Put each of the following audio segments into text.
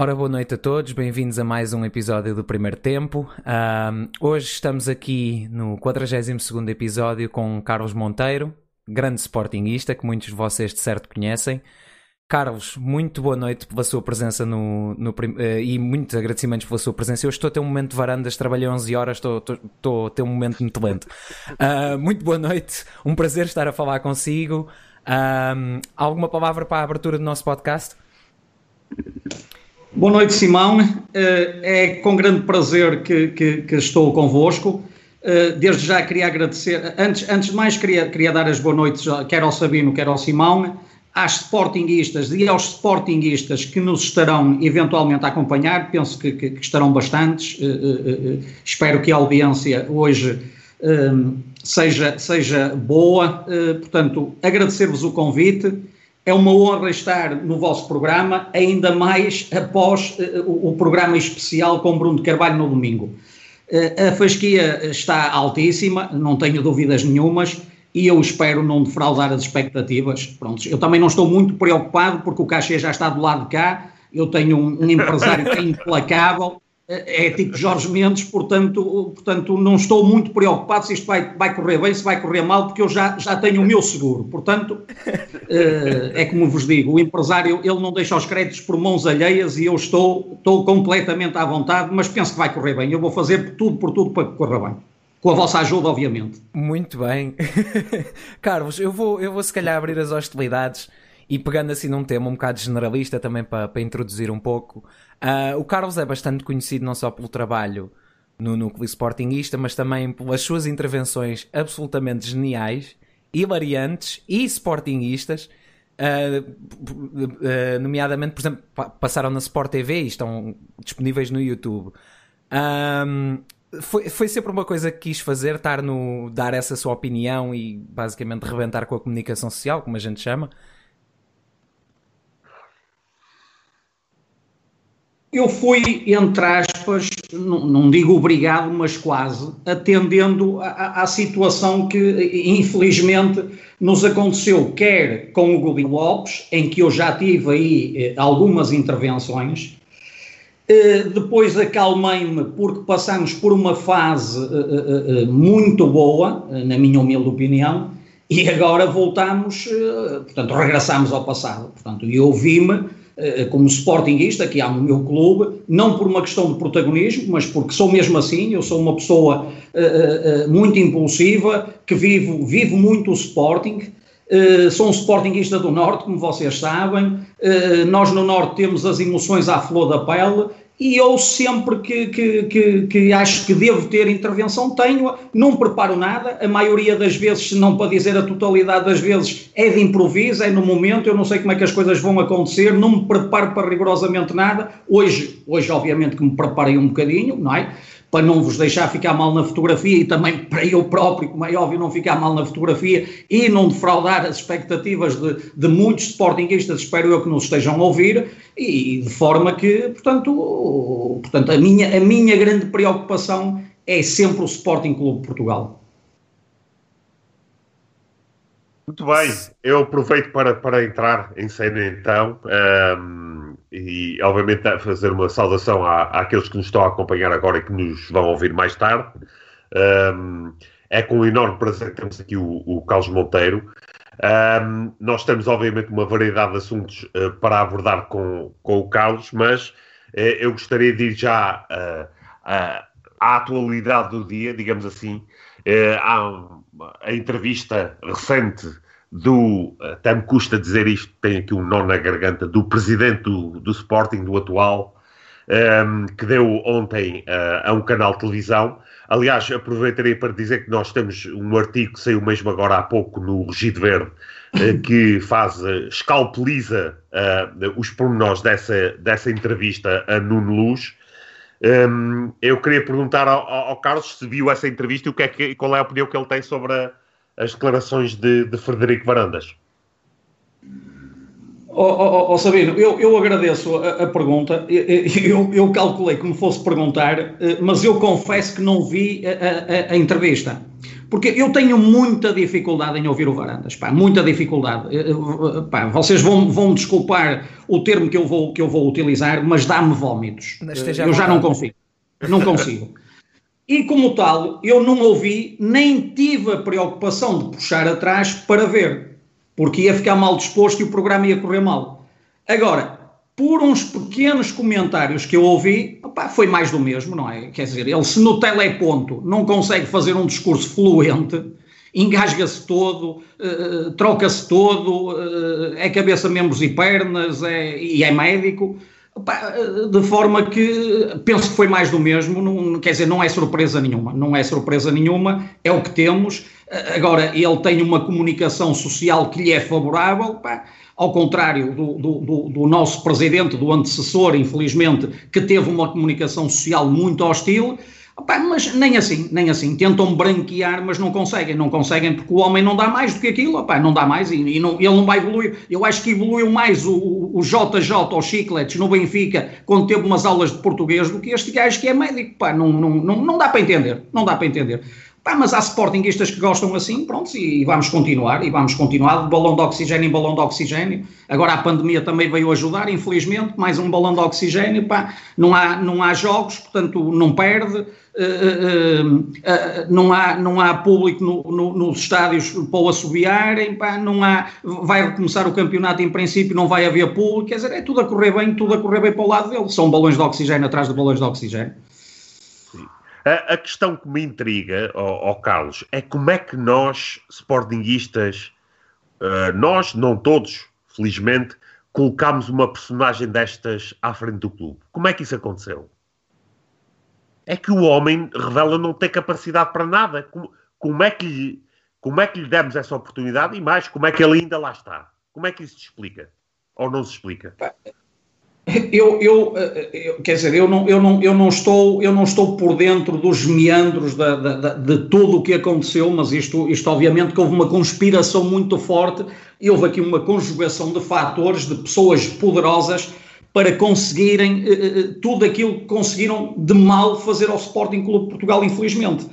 Ora, boa noite a todos, bem-vindos a mais um episódio do Primeiro Tempo. Um, hoje estamos aqui no 42 episódio com Carlos Monteiro, grande sportinguista que muitos de vocês de certo conhecem. Carlos, muito boa noite pela sua presença no, no uh, e muitos agradecimentos pela sua presença. Eu estou a ter um momento de varandas, trabalhei 11 horas, estou, estou, estou a ter um momento muito lento. Uh, muito boa noite, um prazer estar a falar consigo. Uh, alguma palavra para a abertura do nosso podcast? Boa noite, Simão. É com grande prazer que, que, que estou convosco. Desde já queria agradecer, antes, antes de mais queria, queria dar as boas noites quer ao Sabino, quer ao Simão às Sportingistas e aos Sportingistas que nos estarão eventualmente a acompanhar, penso que, que, que estarão bastantes, uh, espero que a audiência hoje seja, seja boa, portanto, agradecer-vos o convite, é uma honra estar no vosso programa, ainda mais após o, o programa especial com Bruno Carvalho no domingo. a fasquia está altíssima, não tenho dúvidas nenhumas, e eu espero não defraudar as expectativas. Pronto, eu também não estou muito preocupado porque o cachê já está do lado de cá, eu tenho um, um empresário implacável, é tipo Jorge Mendes, portanto, portanto não estou muito preocupado se isto vai, vai correr bem, se vai correr mal, porque eu já, já tenho o meu seguro. Portanto, eh, é como vos digo, o empresário ele não deixa os créditos por mãos alheias e eu estou, estou completamente à vontade, mas penso que vai correr bem. Eu vou fazer tudo por tudo para que corra bem. Com a vossa ajuda, obviamente. Muito bem. Carlos, eu vou, eu vou se calhar abrir as hostilidades e pegando assim num tema um bocado generalista também para, para introduzir um pouco. Uh, o Carlos é bastante conhecido não só pelo trabalho no núcleo sportingista, mas também pelas suas intervenções absolutamente geniais, hilariantes e sportingistas. Uh, uh, nomeadamente, por exemplo, passaram na Sport TV e estão disponíveis no YouTube. Um, foi, foi sempre uma coisa que quis fazer, estar no, dar essa sua opinião e basicamente rebentar com a comunicação social, como a gente chama? Eu fui, entre aspas, não, não digo obrigado, mas quase, atendendo à, situação que, infelizmente, nos aconteceu, quer com o Gubin Lopes, em que eu já tive aí eh, algumas intervenções, eh, depois acalmei-me porque passamos por uma fase uh, uh, muito boa, na minha humilde opinião, e agora voltamos, portanto, regressamos ao passado. Portanto, eu vi-me como sportinguista, que há no meu clube, não por uma questão de protagonismo, mas porque sou mesmo assim, eu sou uma pessoa muito impulsiva, que vivo, vivo muito o Sporting, Uh, sou um sportinguista do Norte, como vocês sabem. Uh, nós no Norte temos as emoções à flor da pele e eu sempre que, que, que, que, acho que devo ter intervenção tenho, não preparo nada, a maioria das vezes, se não para dizer a totalidade das vezes, é de improviso, é no momento, eu não sei como é que as coisas vão acontecer, não me preparo para rigorosamente nada, hoje, hoje obviamente que me preparei um bocadinho, não é? Para não vos deixar ficar mal na fotografia e também para eu próprio, como é óbvio, não ficar mal na fotografia e não defraudar as expectativas de, de muitos sportinguistas, espero eu que nos estejam a ouvir, e de forma que, portanto, portanto a, minha, a minha grande preocupação é sempre o Sporting Clube de Portugal. Muito bem, eu aproveito para, para entrar em cena então. Um e, obviamente, fazer uma saudação à, àqueles que nos estão a acompanhar agora e que nos vão ouvir mais tarde. Um, é com um enorme prazer que temos aqui o, o Carlos Monteiro. Um, nós temos, obviamente, uma variedade de assuntos uh, para abordar com, com o Carlos, mas uh, eu gostaria de ir já uh, à atualidade do dia, digamos assim. há a entrevista recente do, até me custa dizer isto, tem aqui um nó na garganta, do presidente do, do Sporting, do atual, um, ehm, que deu ontem uh, a um canal de televisão. Aliás, aproveitaria para dizer que nós temos um artigo que saiu mesmo agora há pouco no Regido Verde, uh, que faz, uh, escalpeliza os pormenores dessa, dessa entrevista a Nuno Luz. Um, ehm, eu queria perguntar ao, ao, Carlos se viu essa entrevista e o que é que, qual é a opinião que ele tem sobre a, as declarações de, de Frederico Varandas? Oh, oh, oh, Sabino, eu, eu agradeço a, a pergunta. Eu, eu, calculei que me fosse perguntar, eh, mas eu confesso que não vi a, a, a entrevista. porque eu tenho muita dificuldade em ouvir o Varandas, pá, muita dificuldade. Eh, eh, pá, vocês vão, vão desculpar o termo que eu vou, que eu vou utilizar, mas dá-me vómitos. Esteja eu já não consigo. Não consigo. E como tal, eu não ouvi, nem tive a preocupação de puxar atrás para ver, porque ia ficar mal disposto e o programa ia correr mal. Agora, por uns pequenos comentários que eu ouvi, foi mais do mesmo, não é? Quer dizer, ele se no teleponto não consegue fazer um discurso fluente, engasga-se todo, uh, troca-se todo, uh, é cabeça, membros e pernas, é, e é médico, de forma que penso que foi mais do mesmo, não, quer dizer, não é surpresa nenhuma, não é surpresa nenhuma, é o que temos. Agora, ele tem uma comunicação social que lhe é favorável, opa, ao contrário do, do, do, nosso presidente, do antecessor, infelizmente, que teve uma comunicação social muito hostil. Opa, mas nem assim, nem assim. Tentam branquear, mas não conseguem. Não conseguem porque o homem não dá mais do que aquilo. Opa, não dá mais e, e não, ele não vai evoluir. Eu acho que evoluiu mais o, o JJ ou Chicletes no Benfica quando teve umas aulas de português do que este gajo que é médico. Opa, não, não, não, não dá para entender. Não dá para entender. Pá, mas há sportinguistas que gostam assim, pronto, e vamos continuar, e vamos continuar, de balão de oxigênio em balão de oxigênio. Agora a pandemia também veio ajudar, infelizmente, mais um balão de oxigênio, pá, não há, não há jogos, portanto não perde, uh, uh, uh, não, há, não há público no, no, nos estádios para o assobiarem, pá, não há, vai recomeçar o campeonato em princípio, não vai haver público, quer dizer, é tudo a correr bem, tudo a correr bem para o lado dele, são balões de oxigênio atrás de balões de oxigênio. A, a questão que me intriga, ó, Carlos, é como é que nós, sportinguistas, uh, nós, não todos, felizmente, colocámos uma personagem destas à frente do clube. Como é que isso aconteceu? É que o homem revela não ter capacidade para nada. Como, como, é que lhe, como é que lhe demos essa oportunidade e mais, como é que ele ainda lá está? Como é que isso se explica? Ou não se explica? Eu, eu, eu, quer dizer, eu não, eu, não, eu, não estou, eu não estou por dentro dos meandros da, da, de tudo o que aconteceu, mas isto, isto obviamente que houve uma conspiração muito forte e houve aqui uma conjugação de fatores, de pessoas poderosas para conseguirem uh, tudo aquilo que conseguiram de mal fazer ao Sporting Clube de Portugal, infelizmente.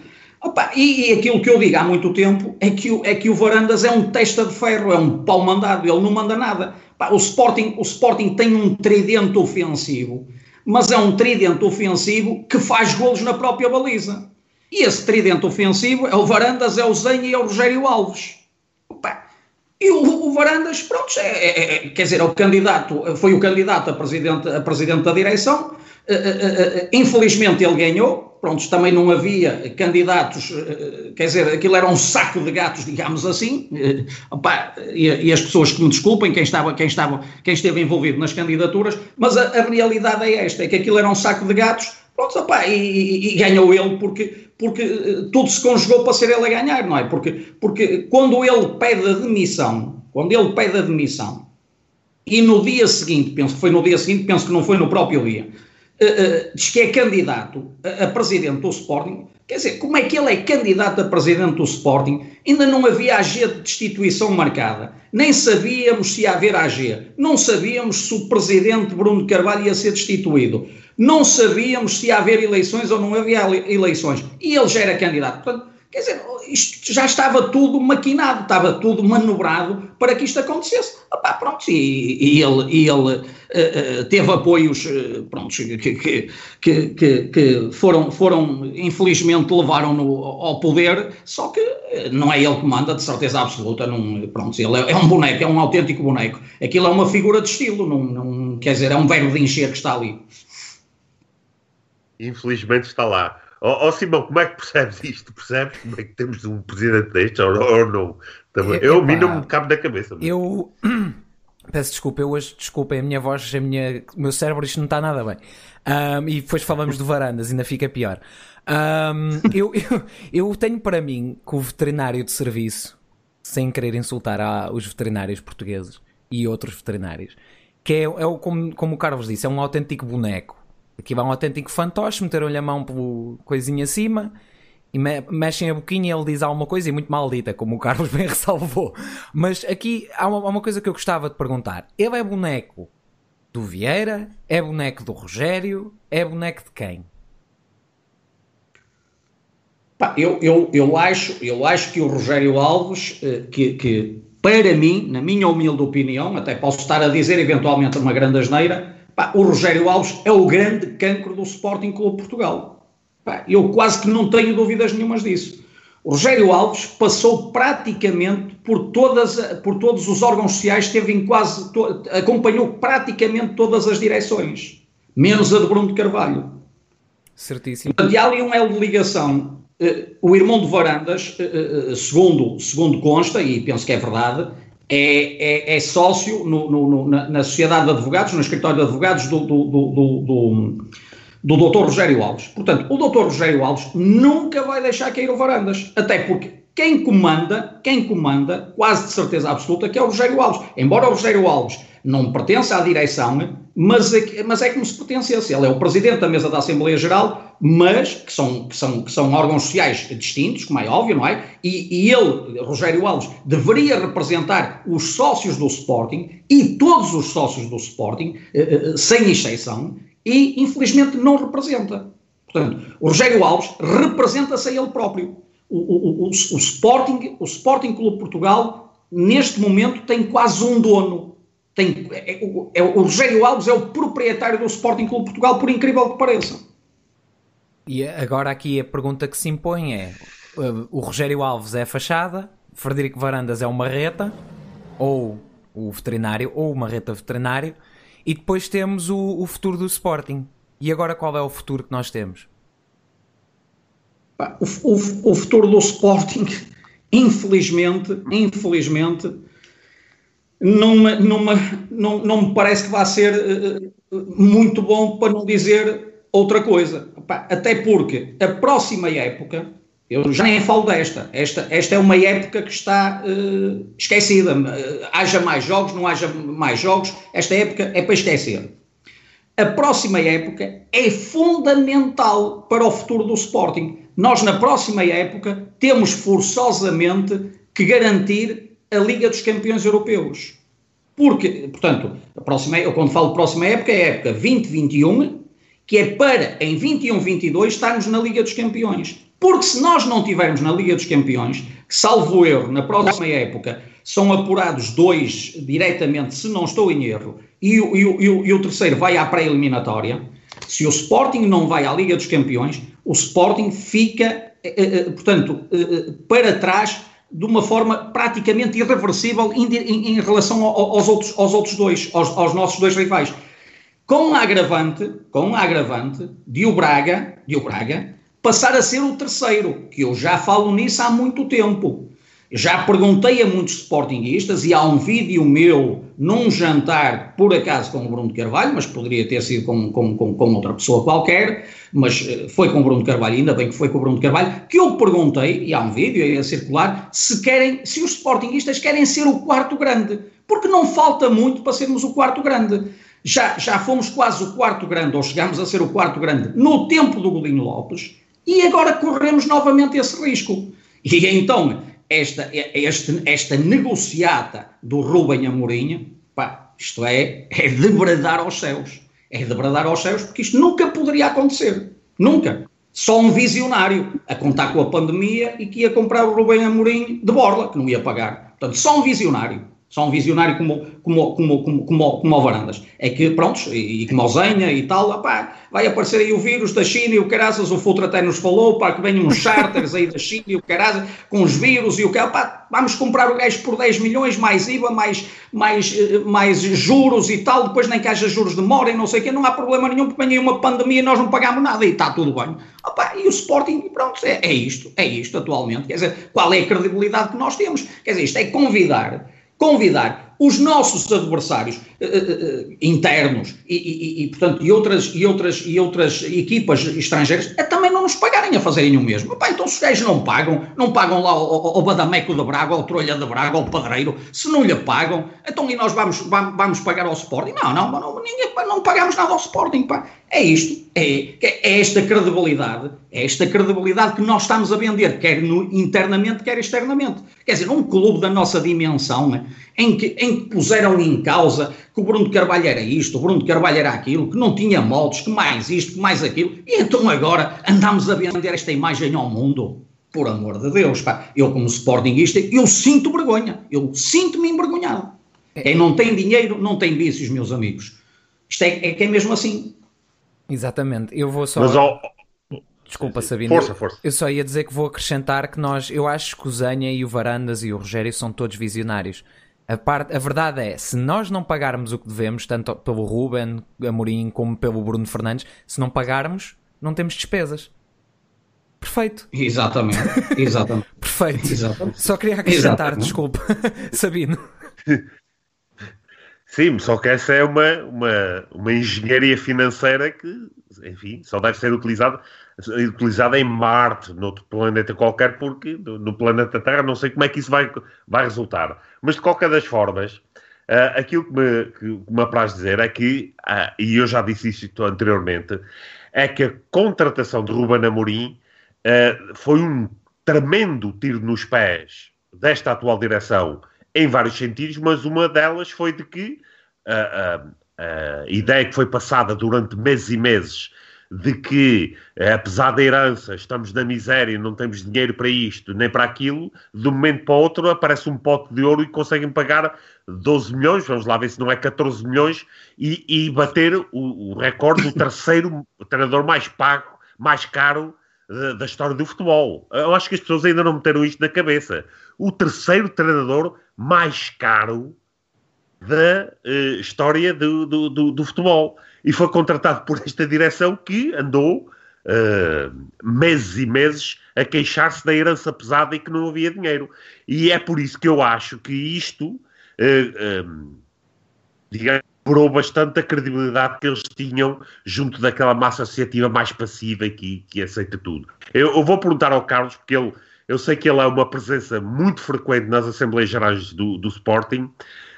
Opa, e, e, aquilo que eu digo há muito tempo é que, o, é que o Varandas é um testa de ferro, é um pau mandado, ele não manda nada o, Sporting, o Sporting tem um tridente ofensivo, mas é um tridente ofensivo que faz golos na própria baliza. E esse tridente ofensivo é o Varandas, é o Zenha e é o Rogério Alves. E o, o Varandas, pronto, é, é, é, quer dizer, é o candidato, foi o candidato a presidente, a presidente da direção. Uh, uh, uh, infelizmente ele ganhou, pronto, também não havia candidatos, eh, quer dizer, aquilo era um saco de gatos, digamos assim, eh, opa, e, e, as pessoas que me desculpem, quem, estava, quem, estava, quem esteve envolvido nas candidaturas, mas a, a realidade é esta, é que aquilo era um saco de gatos, pronto, opa, e, e, e, ganhou ele porque, porque eh, tudo se conjugou para ser ele a ganhar, não é? Porque, porque quando ele pede a demissão, quando ele pede a demissão, e no dia seguinte, penso que foi no dia seguinte, penso que não foi no próprio dia, uh, diz que é candidato a, a, presidente do Sporting, quer dizer, como é que ele é candidato a presidente do Sporting? Ainda não havia AG de destituição marcada, nem sabíamos se ia haver AG, não sabíamos se o presidente Bruno Carvalho ia ser destituído, não sabíamos se ia haver eleições ou não havia eleições, e ele já era candidato. Portanto, Quer dizer, isto já estava tudo maquinado, estava tudo manobrado para que isto acontecesse. Opá, pronto, e, e ele, e ele uh, uh, teve apoios uh, pronto, que, que, que, que, foram, foram, infelizmente, levaram-no ao poder, só que não é ele que manda, de certeza absoluta. Não, pronto, ele é, é, um boneco, é um autêntico boneco. Aquilo é uma figura de estilo, não, quer dizer, é um verbo de encher que está ali. Infelizmente está lá. Ó oh, oh, Simão, como é que percebes isto? Percebes como é que temos um presidente deste ou, ou não? Também, eu, a mim não me cabe na cabeça. Mas... Eu peço desculpa, eu hoje, desculpem a minha voz, a minha, o meu cérebro, isto não está nada bem. Um, e depois falamos do Varandas, ainda fica pior. Um, eu, eu, eu, tenho para mim que o veterinário de serviço, sem querer insultar a, os veterinários portugueses e outros veterinários, que é, é o, como, como o Carlos disse, é um autêntico boneco Aqui vai um autêntico fantoche, meteram-lhe a mão pelo coisinha acima e me mexem a boquinha e ele diz alguma coisa e muito maldita, como o Carlos bem ressalvou. Mas aqui há uma, há uma coisa que eu gostava de perguntar. Ele é boneco do Vieira? É boneco do Rogério? É boneco de quem? Pá, eu, eu, eu, acho, eu acho que o Rogério Alves, eh, que, que para mim, na minha humilde opinião, até posso estar a dizer eventualmente uma grande asneira, pá, o Rogério Alves é o grande cancro do Sporting Clube Portugal. Pá, eu quase que não tenho dúvidas nenhumas disso. O Rogério Alves passou praticamente por, todas, por todos os órgãos sociais, teve em quase, to, acompanhou praticamente todas as direções, menos a de Bruno de Carvalho. Certíssimo. E há ali um elo de ligação. Uh, o irmão de Varandas, uh, uh, segundo, segundo consta, e penso que é verdade, é, é, é sócio no, no, no, na, na, Sociedade de Advogados, no escritório de advogados do, do, do, do, do Dr. Rogério Alves. Portanto, o Dr. Rogério Alves nunca vai deixar cair o Varandas, até porque quem comanda, quem comanda, quase de certeza absoluta, que é o Rogério Alves. Embora o Rogério Alves não pertença à direção, mas é, mas é como se pertencesse. Ele é o presidente da mesa da Assembleia Geral, mas que são, que são, que são órgãos sociais distintos, como é óbvio, não é? E, e ele, Rogério Alves, deveria representar os sócios do Sporting e todos os sócios do Sporting, eh, eh, sem exceção, e infelizmente não representa. Portanto, o Rogério Alves representa-se a ele próprio. O, o, o, o, Sporting, o Sporting Clube Portugal, neste momento, tem quase um dono tem, é, é, o Rogério Alves é o proprietário do Sporting Clube Portugal, por incrível que pareça. E agora aqui a pergunta que se impõe é: uh, o Rogério Alves é a fachada, Frederico Varandas é o marreta, ou o veterinário, ou o marreta veterinário, e depois temos o, o futuro do Sporting. E agora qual é o futuro que nós temos? O, o, o futuro do Sporting, infelizmente, infelizmente, não me, não me, parece que vá ser uh, muito bom para não dizer outra coisa. Até porque a próxima época, eu já nem falo desta, esta, esta é uma época que está uh, esquecida. Haja mais jogos, não haja mais jogos, esta época é para esquecer. A próxima época é fundamental para o futuro do Sporting. Nós, na próxima época, temos forçosamente que garantir a Liga dos Campeões Europeus. Porque, portanto, a próxima, eu quando falo próxima época, é a época 2021, que é para, em 21-22, estarmos na Liga dos Campeões. Porque se nós não tivermos na Liga dos Campeões, que salvo erro, na próxima época são apurados dois diretamente, se não estou em erro, e, o, e o, e o terceiro vai à pré-eliminatória, se o Sporting não vai à Liga dos Campeões, o Sporting fica, eh, eh, portanto, eh, para trás de uma forma praticamente irreversível em, em, em relação aos outros, aos outros dois, aos, aos, nossos dois rivais. Com a agravante, com a agravante de o Braga, de o Braga passar a ser o terceiro, que eu já falo nisso há muito tempo. Já perguntei a muitos sportinguistas e há um vídeo meu num jantar, por acaso com o Bruno Carvalho, mas poderia ter sido com, com, com, com outra pessoa qualquer, mas eh, foi com o Bruno Carvalho, ainda bem que foi com o Bruno Carvalho, que eu perguntei, e há um vídeo a circular, se querem, se os sportinguistas querem ser o quarto grande, porque não falta muito para sermos o quarto grande. Já, já fomos quase o quarto grande, ou chegamos a ser o quarto grande, no tempo do Godinho Lopes, e agora corremos novamente esse risco. E então, esta, este, esta negociata do Rubem Amorim, pá, isto é, é de bradar aos céus. É de bradar aos céus, porque isto nunca poderia acontecer. Nunca. Só um visionário a contar com a pandemia e que ia comprar o Rubem Amorim de borla, que não ia pagar. Portanto, só um visionário. Só um visionário como, como, como, como, como, como o Varandas. É que, pronto, e, e como o Zenha e tal, opá, vai aparecer aí o vírus da China e o caraças, o Futra até nos falou, pá, que venham uns charters aí da China e o caraças, com os vírus e o que, pá, vamos comprar o gajo por 10 milhões, mais IVA, mais, mais, mais juros e tal, depois nem que haja juros de mora e não sei o quê, não há problema nenhum, porque vem uma pandemia e nós não pagamos nada e está tudo bem. Opá, e o Sporting, pronto, é, é isto, é isto atualmente, quer dizer, qual é a credibilidade que nós temos? Quer dizer, isto é convidar convidar os nossos adversários uh, uh, internos e, e, e, portanto, e outras, e, outras, e outras equipas estrangeiras a também não nos pagarem a fazerem o mesmo. Epá, então se os gajos não pagam, não pagam lá o Badameco de Braga, ao Trolha de Braga, ao Padreiro, se não lhe pagam, então e nós vamos, vamos, vamos pagar ao Sporting? Não, não, não, ninguém, não pagamos nada ao Sporting. Pá. É isto, é, é esta credibilidade, é esta credibilidade que nós estamos a vender, quer no, internamente, quer externamente. Quer dizer, um clube da nossa dimensão, em que, em que puseram em causa que o Bruno de Carvalho era isto, o Bruno de Carvalho era aquilo, que não tinha modos, que mais isto, que mais aquilo, e então agora andamos a vender esta imagem ao mundo. Por amor de Deus, pá. Eu como Sportingista, eu sinto vergonha, eu sinto-me envergonhado. Quem não tem dinheiro não tem vícios, meus amigos. Isto é, é que é mesmo assim. Exatamente. Eu vou só... Mas, Desculpa, Sabino. Força, força. Eu só ia dizer que vou acrescentar que nós, eu acho que o Zenha e o Varandas e o Rogério são todos visionários. A, parte, a verdade é, se nós não pagarmos o que devemos, tanto pelo Ruben Amorim como pelo Bruno Fernandes, se não pagarmos, não temos despesas. Perfeito. Exatamente. Exatamente. Perfeito. Exatamente. Só queria acrescentar, Exatamente. desculpa, Sabino. Sim, só que essa é uma, uma, uma engenharia financeira que, enfim, só deve ser utilizada, utilizada em Marte, noutro planeta qualquer, porque no, planeta Terra não sei como é que isso vai, vai resultar. Mas de qualquer das formas, ah, aquilo que me, que me apraz dizer é que, ah, e eu já disse isto anteriormente, é que a contratação de Ruben Amorim ah, foi um tremendo tiro nos pés desta atual direção em vários sentidos, mas uma delas foi de que a, a, a ideia que foi passada durante meses e meses de que, eh, apesar da herança, estamos na miséria, não temos dinheiro para isto nem para aquilo, de um momento para o outro aparece um pote de ouro e conseguem pagar 12 milhões, vamos lá ver se não é 14 milhões, e, e bater o, o recorde do terceiro treinador mais pago, mais caro da, da história do futebol. Eu acho que as pessoas ainda não meteram isto na cabeça. O terceiro treinador mais caro da uh, história do, do, do, do, futebol. E foi contratado por esta direção que andou uh, meses e meses a queixar-se da herança pesada e que não havia dinheiro. E é por isso que eu acho que isto, uh, um, digamos, quebrou bastante a credibilidade que eles tinham junto daquela massa associativa mais passiva que, que aceita tudo. Eu, eu vou perguntar ao Carlos, porque ele, eu sei que ele é uma presença muito frequente nas Assembleias Gerais do, do Sporting,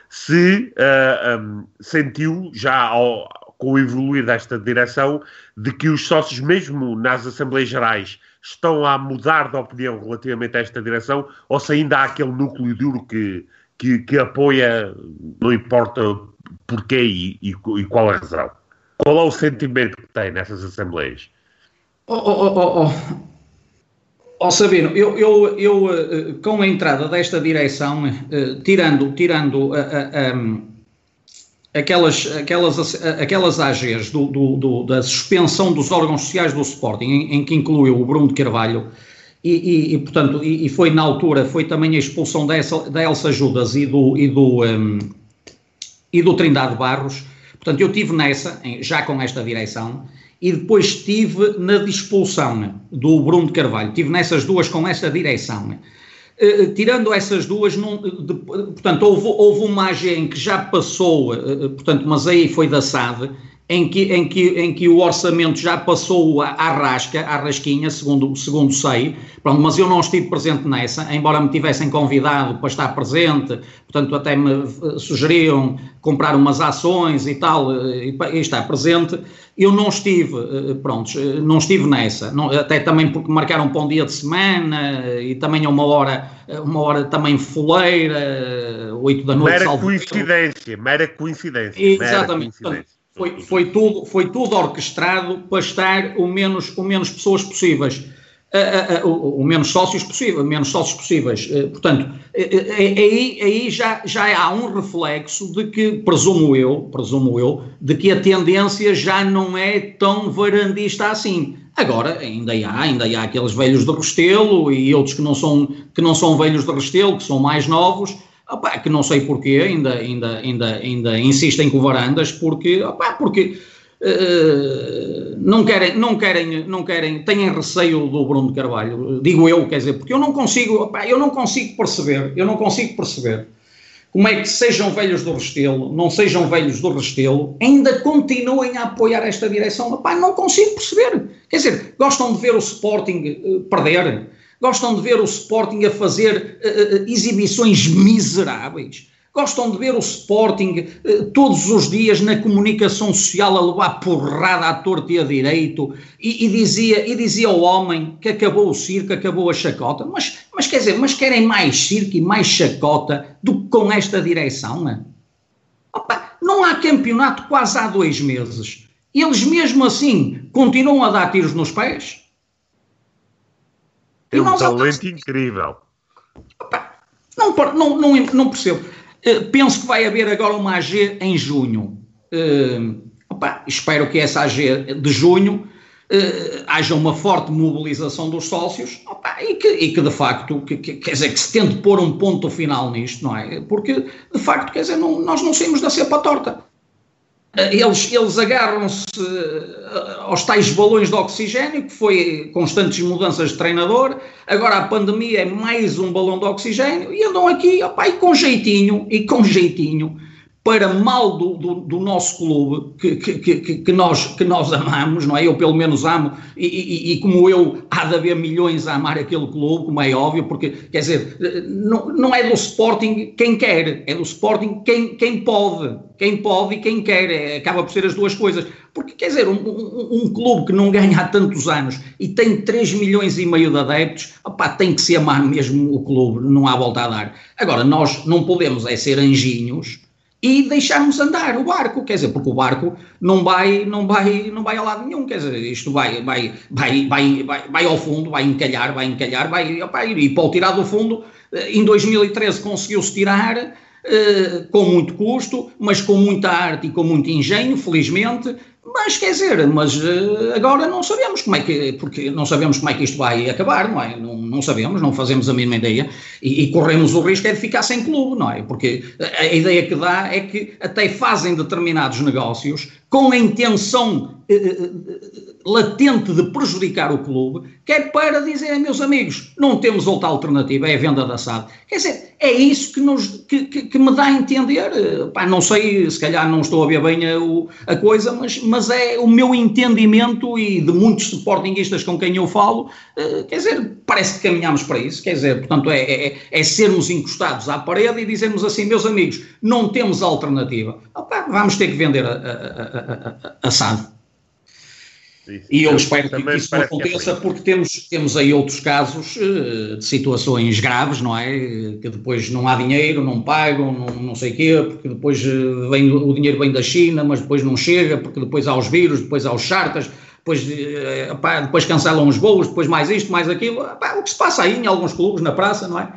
se uh, um, sentiu já ao, com o evoluir desta direção de que os sócios, mesmo nas Assembleias Gerais, estão a mudar de opinião relativamente a esta direção, ou se ainda há aquele núcleo duro que, que, que apoia, não importa porquê e, e, e, qual a razão? Qual é o sentimento que tem nessas assembleias? Oh, oh, oh, oh. oh Sabino, eu, eu, eu, com a entrada desta direção, tirando, tirando aquelas, aquelas, aquelas AGs do, do, do, da suspensão dos órgãos sociais do Sporting, em, em que incluiu o Bruno de Carvalho, e, e, e portanto, e, e, foi na altura, foi também a expulsão da Elsa, da Elsa Judas e do, e do, um, e do Trindade Barros. Portanto, eu tive nessa, já com esta direção, e depois estive na expulsão do Bruno de Carvalho. Tive nessas duas com esta direção. Uh, tirando essas duas, de, portanto, houve, houve uma AG em que já passou, portanto, mas aí foi da SAD, em que, em que, em que o orçamento já passou à rasca, à rasquinha, segundo, segundo sei, Pronto, mas eu não estive presente nessa, embora me tivessem convidado para estar presente, portanto até me sugeriam comprar umas ações e tal, e, e estar presente, eu não estive, pronto, não estive nessa, não, até também porque marcaram para um dia de semana e também a uma hora, uma hora também foleira, 8 da noite. Mera coincidência, mera coincidência. Exatamente. Mera coincidência. Foi, foi, tudo, foi tudo orquestrado para estar o menos, o menos pessoas possíveis. Uh, uh, uh, o, menos sócios possível, menos sócios possíveis. portanto, aí, aí já, já há um reflexo de que, presumo eu, presumo eu, de que a tendência já não é tão varandista assim. Agora, ainda há, ainda há aqueles velhos de Restelo e outros que não são, que não são velhos de Restelo, que são mais novos, Opa, que não sei porquê, ainda, ainda, ainda, ainda insistem com varandas, porque, opa, porque uh, não querem, não querem, não querem, têm receio do Bruno Carvalho, digo eu, quer dizer, porque eu não consigo, opa, eu não consigo perceber, eu não consigo perceber como é que sejam velhos do Restelo, não sejam velhos do Restelo, ainda continuem a apoiar esta direção, não consigo perceber, quer dizer, gostam de ver o Sporting uh, perder, gostam de ver o Sporting a fazer uh, exibições miseráveis. Gostam de ver o Sporting eh, todos os dias na comunicação social a levar porrada à torta e a direito e, e, dizia, e dizia ao homem que acabou o circo, acabou a chacota. Mas, mas quer dizer, mas querem mais circo e mais chacota do que com esta direção? Não, Opa, não há campeonato quase há dois meses. Eles mesmo assim continuam a dar tiros nos pés? É um talento incrível. Opa, não, não, não, não percebo. Uh, penso que vai haver agora uma AG em junho. Uh, opa, espero que essa AG de junho uh, haja uma forte mobilização dos sócios opa, e, que, e, que, de facto, que, que, quer dizer, que se tente pôr um ponto final nisto, não é? Porque de facto, quer dizer, não, nós não saímos da cepa torta. Eles, eles agarram-se aos tais balões de oxigênio, que foi constantes mudanças de treinador, agora a pandemia é mais um balão de oxigênio, e andam aqui, opa, e com jeitinho, e com jeitinho, para mal do, do, do nosso clube, que, que, que, que, nós, que nós amamos, não é? Eu pelo menos amo, e, e, e, como eu, há de haver milhões a amar aquele clube, como é óbvio, porque, quer dizer, não, não é do Sporting quem quer, é do Sporting quem, quem pode, quem pode e quem quer, é, acaba por ser as duas coisas. Porque, quer dizer, um, um, um, clube que não ganha há tantos anos e tem 3 milhões e meio de adeptos, opá, tem que se amar mesmo o clube, não há volta a dar. Agora, nós não podemos é ser anjinhos e deixarmos andar o barco, quer dizer, porque o barco não vai, não vai, não vai a lado nenhum, quer dizer, isto vai, vai, vai, vai, vai, vai ao fundo, vai encalhar, vai encalhar, vai, opa, e para o tirar do fundo, eh, em 2013 conseguiu-se tirar, Uh, com muito custo, mas com muita arte e com muito engenho, felizmente, mas quer dizer, mas uh, agora não sabemos como é que, porque não sabemos como é que isto vai acabar, não é? Não, não sabemos, não fazemos a mínima ideia e, e, corremos o risco é de ficar sem clube, não é? Porque a, a ideia que dá é que até fazem determinados negócios com a intenção eh, eh, latente de prejudicar o clube, que é para dizer, meus amigos, não temos outra alternativa, é a venda da SAD. Quer dizer, é isso que, nos, que, que, que me dá a entender. Pá, não sei, se calhar não estou a ver bem a, a, coisa, mas, mas é o meu entendimento e de muitos sportinguistas com quem eu falo, uh, quer dizer, parece que caminhamos para isso. Quer dizer, portanto, é, é, é sermos encostados à parede e dizermos assim, meus amigos, não temos alternativa. Vamos ter que vender a, a, a, a SAD. E eu, espero que isso não é aconteça, é porque temos, temos aí outros casos uh, de situações graves, não é? Que depois não há dinheiro, não pagam, não, não sei o quê, porque depois uh, vem, o dinheiro vem da China, mas depois não chega, porque depois há os vírus, depois há os chartas, depois, uh, pá, depois cancelam os voos, depois mais isto, mais aquilo. Pá, o que se passa aí em alguns clubes, na praça, não é?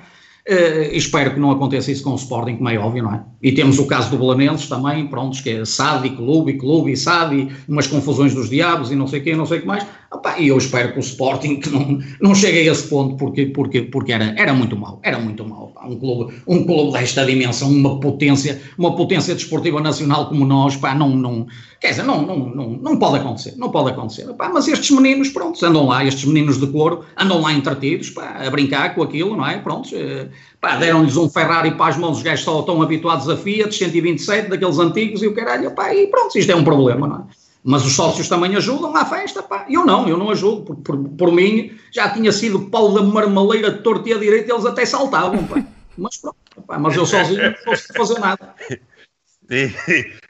Uh, espero que não aconteça isso com o Sporting, como é óbvio, não é? E temos o caso do Belenenses também, prontos, que é SAD e clube, e clube e SAD, umas confusões dos diabos e não sei o quê, não sei o que mais. Opa, e eu espero que o Sporting que não, não chegue a esse ponto, porque, porque, porque era, era muito mau, era muito mau. Um clube, um clube desta dimensão, uma potência, uma potência desportiva nacional como nós, pá, não, não, quer dizer, não, não, não, não pode acontecer, não pode acontecer. Mas estes meninos, pronto, andam lá, estes meninos de couro, andam lá entretidos, pá, a brincar com aquilo, não é? Pronto, eh, pá, deram-lhes um Ferrari para as mãos, os gajos só estão habituados a Fiat, 127, daqueles antigos e o caralho, pá, e pronto, isto é um problema, não é? Mas os sócios também ajudam à festa, pá. Eu não, eu não ajudo. Por, por, por mim, já tinha sido pau da marmaleira torto e a direita, eles até saltavam, pá. Mas pronto, pá. Mas eu sozinho não posso fazer nada.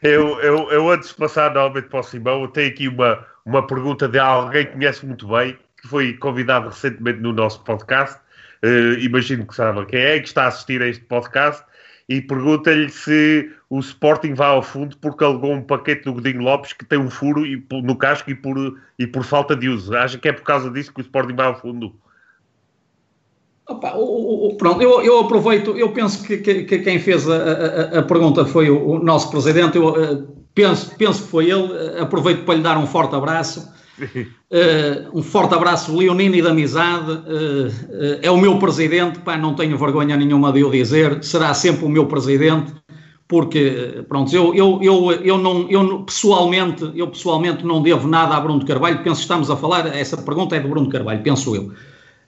Eu, eu, eu, antes de passar novamente para o Simão, eu tenho aqui uma, uma pergunta de alguém que conhece muito bem, que foi convidado recentemente no nosso podcast. Uh, imagino que sabe quem é, que está a assistir a este podcast e pergunta-lhe se o Sporting vai ao fundo porque alegou um paquete do Godinho Lopes que tem um furo no casco e por, e por falta de uso. Acha que é por causa disso que o Sporting vai ao fundo? Opa, o, o, pronto, eu, eu, aproveito, eu penso que, que, que quem fez a, a, a, pergunta foi o, o nosso presidente, eu uh, penso, penso que foi ele, aproveito para lhe dar um forte abraço Uh, um forte abraço leonino e de amizade. Uh, uh, é o meu presidente, pá, não tenho vergonha nenhuma de o dizer, será sempre o meu presidente, porque, pronto, eu, eu, eu, eu, não, eu pessoalmente, eu pessoalmente não devo nada a Bruno de Carvalho, penso que estamos a falar, essa pergunta é de Bruno Carvalho, penso eu.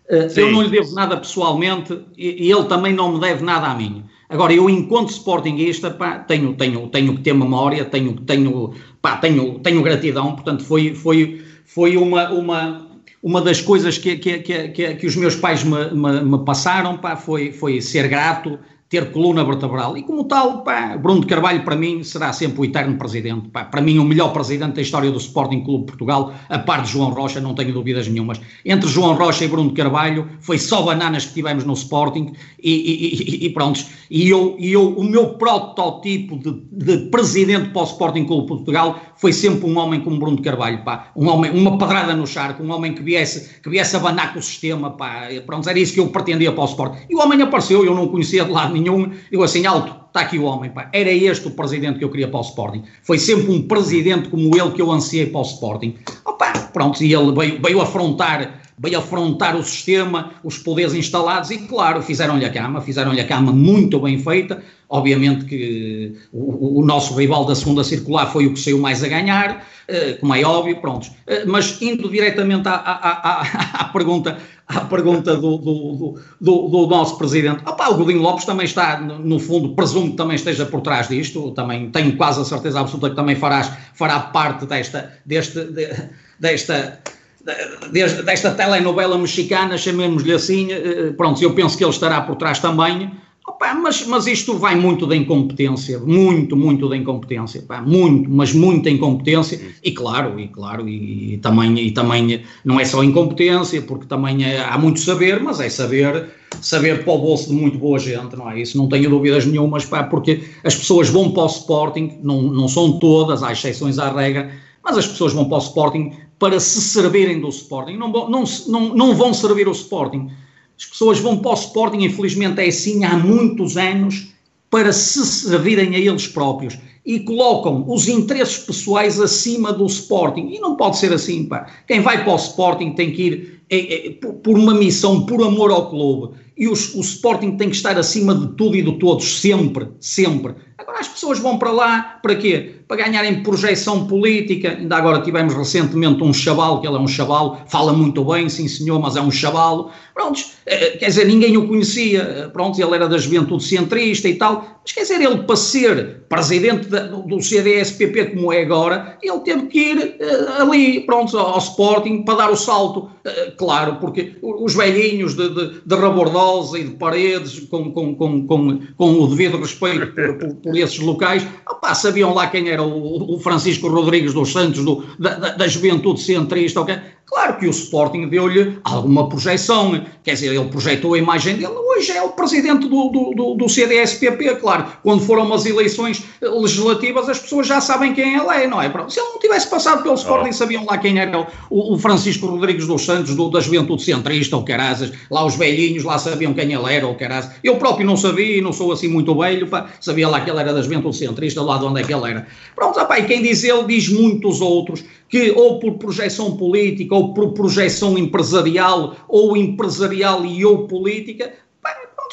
eu não lhe devo nada pessoalmente e, e, ele também não me deve nada a mim. Agora, eu, enquanto sportinguista, pá, tenho, tenho, tenho que ter memória, tenho, tenho, pá, tenho, tenho gratidão, portanto, foi, foi, foi uma, uma, uma das coisas que, que, que, que, os meus pais me, me, me passaram, pá, foi, foi ser grato, ter coluna vertebral. E como tal, pá, Bruno de Carvalho para mim será sempre o eterno presidente. Pá. Para mim o melhor presidente da história do Sporting Clube Portugal, a par de João Rocha, não tenho dúvidas nenhumas. Entre João Rocha e Bruno de Carvalho foi só bananas que tivemos no Sporting e, e, e, e pronto. E eu, e eu, o meu protótipo de, de presidente para o Sporting Clube Portugal foi sempre um homem como Bruno de Carvalho, pá. Um homem, uma pedrada no charco, um homem que viesse, que viesse abanar com o sistema, pá. Pronto, era isso que eu pretendia para o Sporting. E o homem apareceu, eu não conhecia de lado nenhum, eu assim, alto, está aqui o homem, pá. Era este o presidente que eu queria para o Sporting. Foi sempre um presidente como ele que eu ansiei para o Sporting. Opa, pronto, e ele veio, veio afrontar veio afrontar o sistema, os poderes instalados e, claro, fizeram-lhe a cama, fizeram-lhe a cama muito bem feita. Obviamente que o, o, nosso rival da segunda circular foi o que saiu mais a ganhar, uh, como é óbvio, pronto. Uh, mas indo diretamente à, à, à, à pergunta, à pergunta do, do, do, do nosso presidente, opa, o Godinho Lopes também está, no fundo, presumo que também esteja por trás disto, também tenho quase a certeza absoluta que também farás, fará parte desta, deste, de, desta telenovela mexicana, chamemos-lhe assim, eh, pronto, eu penso que ele estará por trás também, Opa, mas, mas isto vai muito da incompetência, muito, muito da incompetência, muito, mas muita incompetência, e claro, e claro, e, e, também, e também não é só incompetência, porque também é, há muito saber, mas é saber, saber para o bolso de muito boa gente, não é? Isso não tenho dúvidas nenhumas, porque as pessoas vão para o Sporting, não, não são todas, há exceções à regra, mas as pessoas vão para o Sporting para se servirem do Sporting, não, não, não, não vão servir o Sporting. As pessoas vão para o Sporting, infelizmente é assim há muitos anos, para se servirem a eles próprios e colocam os interesses pessoais acima do Sporting. E não pode ser assim, pá. Quem vai para o Sporting tem que ir é, é, por uma missão, por amor ao clube. E os, o Sporting tem que estar acima de tudo e de todos, sempre, sempre. Agora as pessoas vão para lá, para quê? Para ganharem projeção política. Ainda agora tivemos recentemente um chaval, que ele é um chaval, fala muito bem, sim senhor, mas é um chaval. Prontos, eh, quer dizer, ninguém o conhecia. Pronto, ele era da juventude centrista e tal. Mas quer dizer, ele para ser presidente do CDS-PP como é agora, ele teve que ir uh, ali, pronto, ao, Sporting para dar o salto. Claro, porque os velhinhos de, de, de Rabordosa e de Paredes, com, com, com, com, com o devido respeito por, por, esses locais, opá, sabiam lá quem era o, o Francisco Rodrigues dos Santos, do, da, da, juventude centrista, ok? Claro que o Sporting deu-lhe alguma projeção, quer dizer, ele projetou a imagem dele, hoje é o presidente do, do, do, CDSPP, claro. Quando foram umas eleições legislativas, as pessoas já sabem quem ele é, não é? Se ele não tivesse passado pelo Sporting, oh. sabiam lá quem era o, o, Francisco Rodrigues dos Santos, do, da Juventude Centrista, ou Carazas, lá os velhinhos lá sabiam quem ele era, ou Carazas. Eu próprio não sabia, e não sou assim muito velho, pá, sabia lá que ele era da Juventude Centrista, lá de onde é que ele era. Pronto, e quem diz ele, diz muitos outros que ou por projeção política, ou por projeção empresarial, ou empresarial e ou política,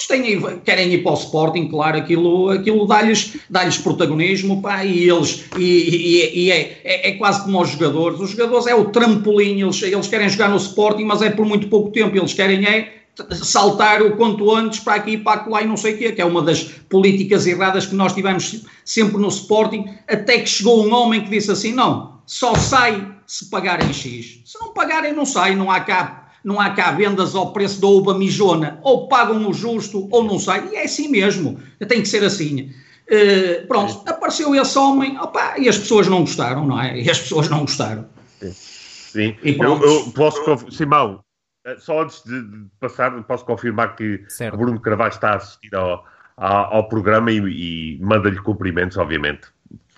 têm, querem ir para o Sporting, claro, aquilo, aquilo dá-lhes dá protagonismo, pá, e eles, e, e, e é, é, é, quase como os jogadores, os jogadores é o trampolim, eles, eles querem jogar no Sporting, mas é por muito pouco tempo, eles querem é saltar o quanto antes para aqui, para lá e não sei o quê, que é uma das políticas erradas que nós tivemos sempre no Sporting, até que chegou um homem que disse assim, não, só sai se pagarem X. Se não pagarem, não sai, não há cá, não há cá vendas ao preço da uva mijona. Ou pagam o justo ou não sai. E é assim mesmo. Tem que ser assim. Uh, pronto, apareceu esse homem opa, e as pessoas não gostaram, não é? E as pessoas não gostaram. Sim, eu, eu, posso, Simão, eh, só antes de, de, passar, posso confirmar que certo. Bruno Carvalho está a assistir ao, ao, ao programa e, e manda-lhe cumprimentos, obviamente.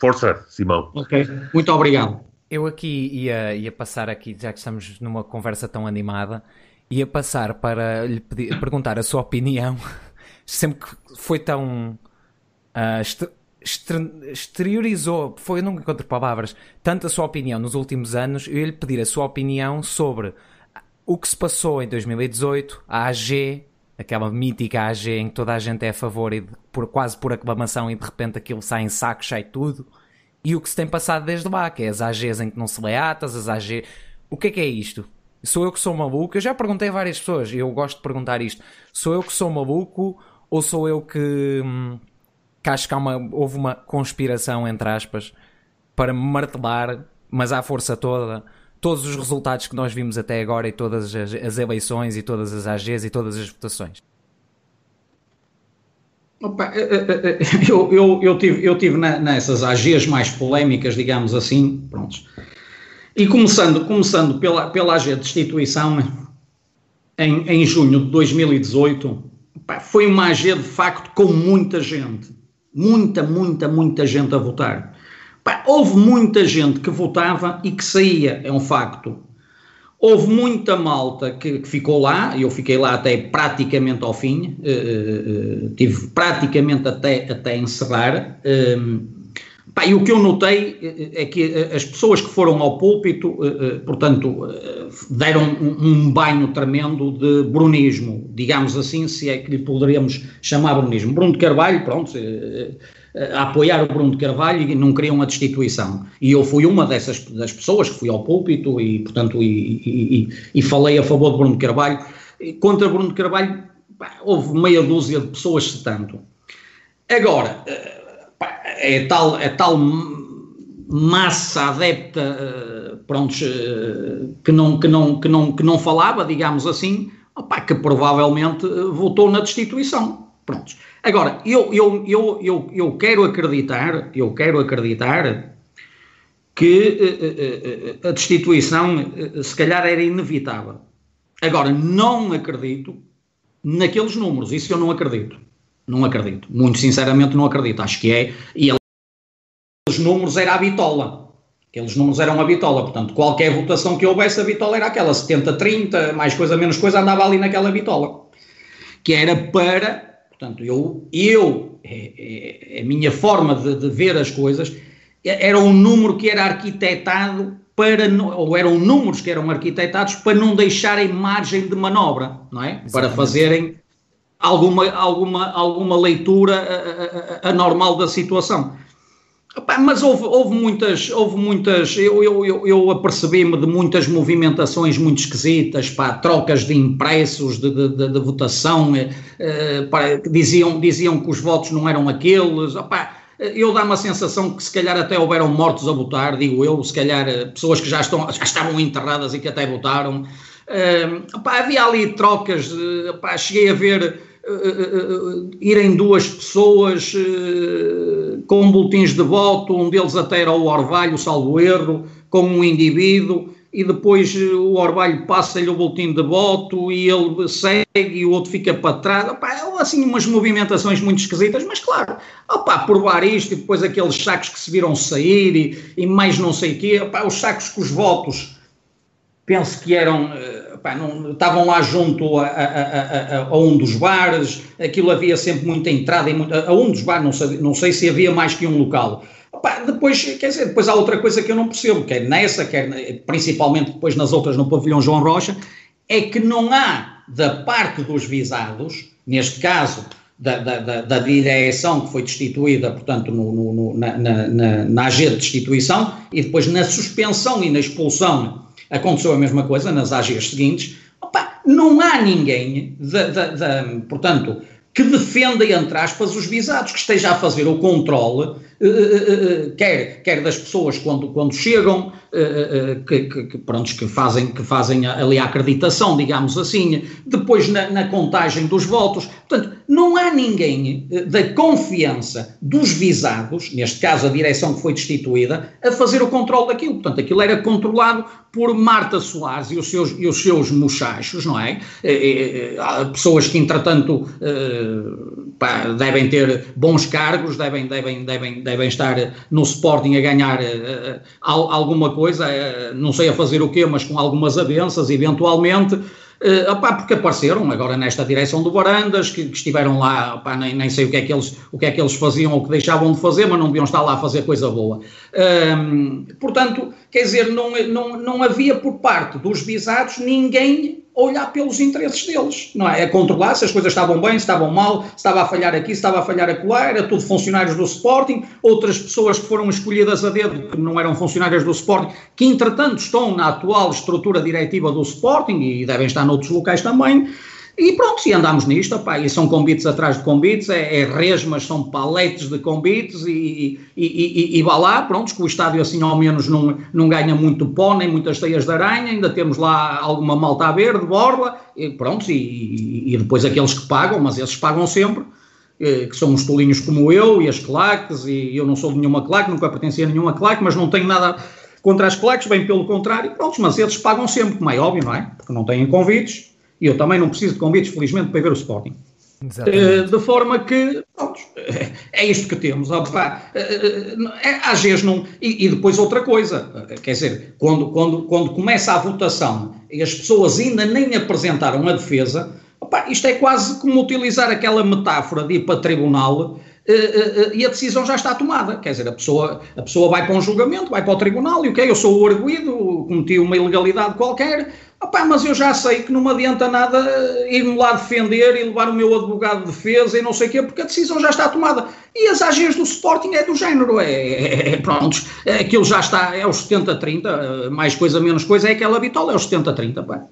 Força, Simão. Ok, muito obrigado. Eu aqui ia, ia passar aqui, já que estamos numa conversa tão animada, ia passar para lhe pedir, perguntar a sua opinião. Sempre que foi tão. Uh, exteriorizou, foi, eu não encontro palavras, tanto a sua opinião nos últimos anos, eu ia lhe pedir a sua opinião sobre o que se passou em 2018, a AG, aquela mítica AG em que toda a gente é a favor e por, quase por aclamação e de repente aquilo sai em saco, sai tudo. E o que se tem passado desde lá, que é as AGs em que não se lê atas, as AG... O que é que é isto? Sou eu que sou maluco? Eu já perguntei a várias pessoas e eu gosto de perguntar isto. Sou eu que sou maluco ou sou eu que, hum, que acho que uma, houve uma conspiração, entre aspas, para martelar, mas à força toda, todos os resultados que nós vimos até agora e todas as, as eleições e todas as AGs e todas as votações? Opa, eh, eu, eu, eu tive, eu tive nessas AGs mais polémicas, digamos assim, prontos. E começando, começando pela, pela AG de destituição, em, em junho de 2018, opa, foi uma AG de facto com muita gente. Muita, muita, muita gente a votar. Opa, houve muita gente que votava e que saía, é um facto. Houve muita malta que, que, ficou lá, eu fiquei lá até praticamente ao fim, uh, uh, tive praticamente até, até encerrar. Uh, pá, e o que eu notei é que as pessoas que foram ao púlpito, portanto, deram um, banho tremendo de brunismo, digamos assim, se é que lhe poderíamos chamar brunismo. Bruno de Carvalho, pronto a apoiar o Bruno de Carvalho e não queriam a destituição. E eu fui uma dessas das pessoas que fui ao púlpito e, portanto, e, e, e falei a favor de Bruno de Carvalho. Contra Bruno de Carvalho pá, houve meia dúzia de pessoas, se tanto. Agora, eh, pá, é tal, é tal massa adepta, eh, pronto, eh, que não, que, não, que, não, que não falava, digamos assim, opá, que provavelmente votou na destituição. Prontos. Agora, eu, eu, eu, eu, eu quero acreditar, eu quero acreditar que uh, uh, uh, a destituição se calhar era inevitável. Agora, não acredito naqueles números, isso eu não acredito. Não acredito. Muito sinceramente não acredito. Acho que é. E aqueles números era a bitola. Aqueles números eram a bitola. Portanto, qualquer votação que houvesse, a bitola era aquela. 70-30, mais coisa, menos coisa, andava ali naquela bitola. Que era para Portanto, eu, eu é, é, é, a minha forma de, de, ver as coisas era um número que era arquitetado para, ou eram números que eram arquitetados para não deixarem margem de manobra, não é? Exatamente. Para fazerem alguma, alguma, alguma leitura anormal da situação. Mas houve, houve, muitas, houve muitas, eu, eu, eu, apercebi-me de muitas movimentações muito esquisitas, pá, trocas de impressos, de, de, de, de votação, eh, eh pá, diziam, diziam que os votos não eram aqueles, opa, eu dá-me a sensação que se calhar até houveram mortos a votar, digo eu, se calhar eh, pessoas que já, estão, já estavam enterradas e que até votaram, eh, opa, havia ali trocas, opa, cheguei a ver uh, irem duas pessoas com boletins de voto, um deles até era o Orvalho, salvo erro, com um indivíduo, e depois o Orvalho passa-lhe o boletim de voto e ele segue e o outro fica para trás. Opa, assim, umas movimentações muito esquisitas, mas claro, opa, provar isto e depois aqueles sacos que se viram sair e, e mais não sei o quê, opa, os sacos com os votos, penso que eram pá, não, estavam lá junto a, a, a, a, um dos bares, aquilo havia sempre muita entrada, e muita, a um dos bares, não sei, não sei se havia mais que um local. Pá, depois, quer dizer, depois há outra coisa que eu não percebo, quer nessa, quer principalmente depois nas outras no pavilhão João Rocha, é que não há da parte dos visados, neste caso da, da, da, da direção que foi destituída, portanto, no, no, na, na, na, na AG de destituição, e depois na suspensão e na expulsão Aconteceu a mesma coisa nas AGs seguintes. Opa, não há ninguém, de, de, de, portanto, que defenda, entre aspas, os visados, que esteja a fazer o controle, quer, quer das pessoas quando, quando chegam, que, que, que, pronto, que, fazem, que fazem ali a acreditação, digamos assim, depois na, na contagem dos votos. Portanto, não há ninguém da confiança dos visados, neste caso a direção que foi destituída, a fazer o controle daquilo. Portanto, aquilo era controlado por Marta Soares e os seus, e os seus muchachos, não é? pessoas que, entretanto, pá, devem ter bons cargos, devem, devem, devem, devem estar no Sporting a ganhar alguma coisa eh, não sei a fazer o quê, mas com algumas avanças, eventualmente, uh, opá, porque apareceram agora nesta direção do Varandas, que, que estiveram lá, opá, nem, nem sei o que, é que eles, o que é que eles faziam ou o que deixavam de fazer, mas não deviam estar lá a fazer coisa boa. Um, portanto, quer dizer, não, não, não havia por parte dos visados ninguém olhar pelos interesses deles, não é? É controlar se as coisas estavam bem, se estavam mal, se estava a falhar aqui, se estava a falhar acolá, era tudo funcionários do Sporting, outras pessoas que foram escolhidas a dedo, que não eram funcionárias do Sporting, que entretanto estão na atual estrutura diretiva do Sporting e devem estar noutros locais também, e pronto, e andamos nisto, opá, e são convites atrás de convites, é, é resmas, são paletes de convites e, e, e, e, vá lá, pronto, que o estádio assim ao menos não, não ganha muito pó, nem muitas teias de aranha, ainda temos lá alguma malta verde, borla, e pronto, e, e, depois aqueles que pagam, mas esses pagam sempre, que são uns tolinhos como eu e as claques, e eu não sou de nenhuma claque, nunca pertencia a nenhuma claque, mas não tenho nada contra as claques, bem pelo contrário, pronto, mas eles pagam sempre, como é óbvio, não é? Porque não têm convites, e eu também não preciso de convites, felizmente, para ver o Sporting. Uh, de forma que, pronto, é isto que temos. Uh, é, às vezes não. E, e, depois outra coisa, quer dizer, quando, quando, quando começa a votação e as pessoas ainda nem apresentaram a defesa, opa, isto é quase como utilizar aquela metáfora de ir para tribunal e a decisão já está tomada. Quer dizer, a pessoa, a pessoa vai para um julgamento, vai para o tribunal e o okay, que Eu sou o arguído, cometi uma ilegalidade qualquer, opá, mas eu já sei que não me adianta nada ir-me lá defender e levar o meu advogado de defesa e não sei o quê, porque a decisão já está tomada. E as AGs do Sporting é do género, é, é, é pronto, é, aquilo já está, é os 70-30, mais coisa, menos coisa, é aquela bitola, é os 70-30, pá.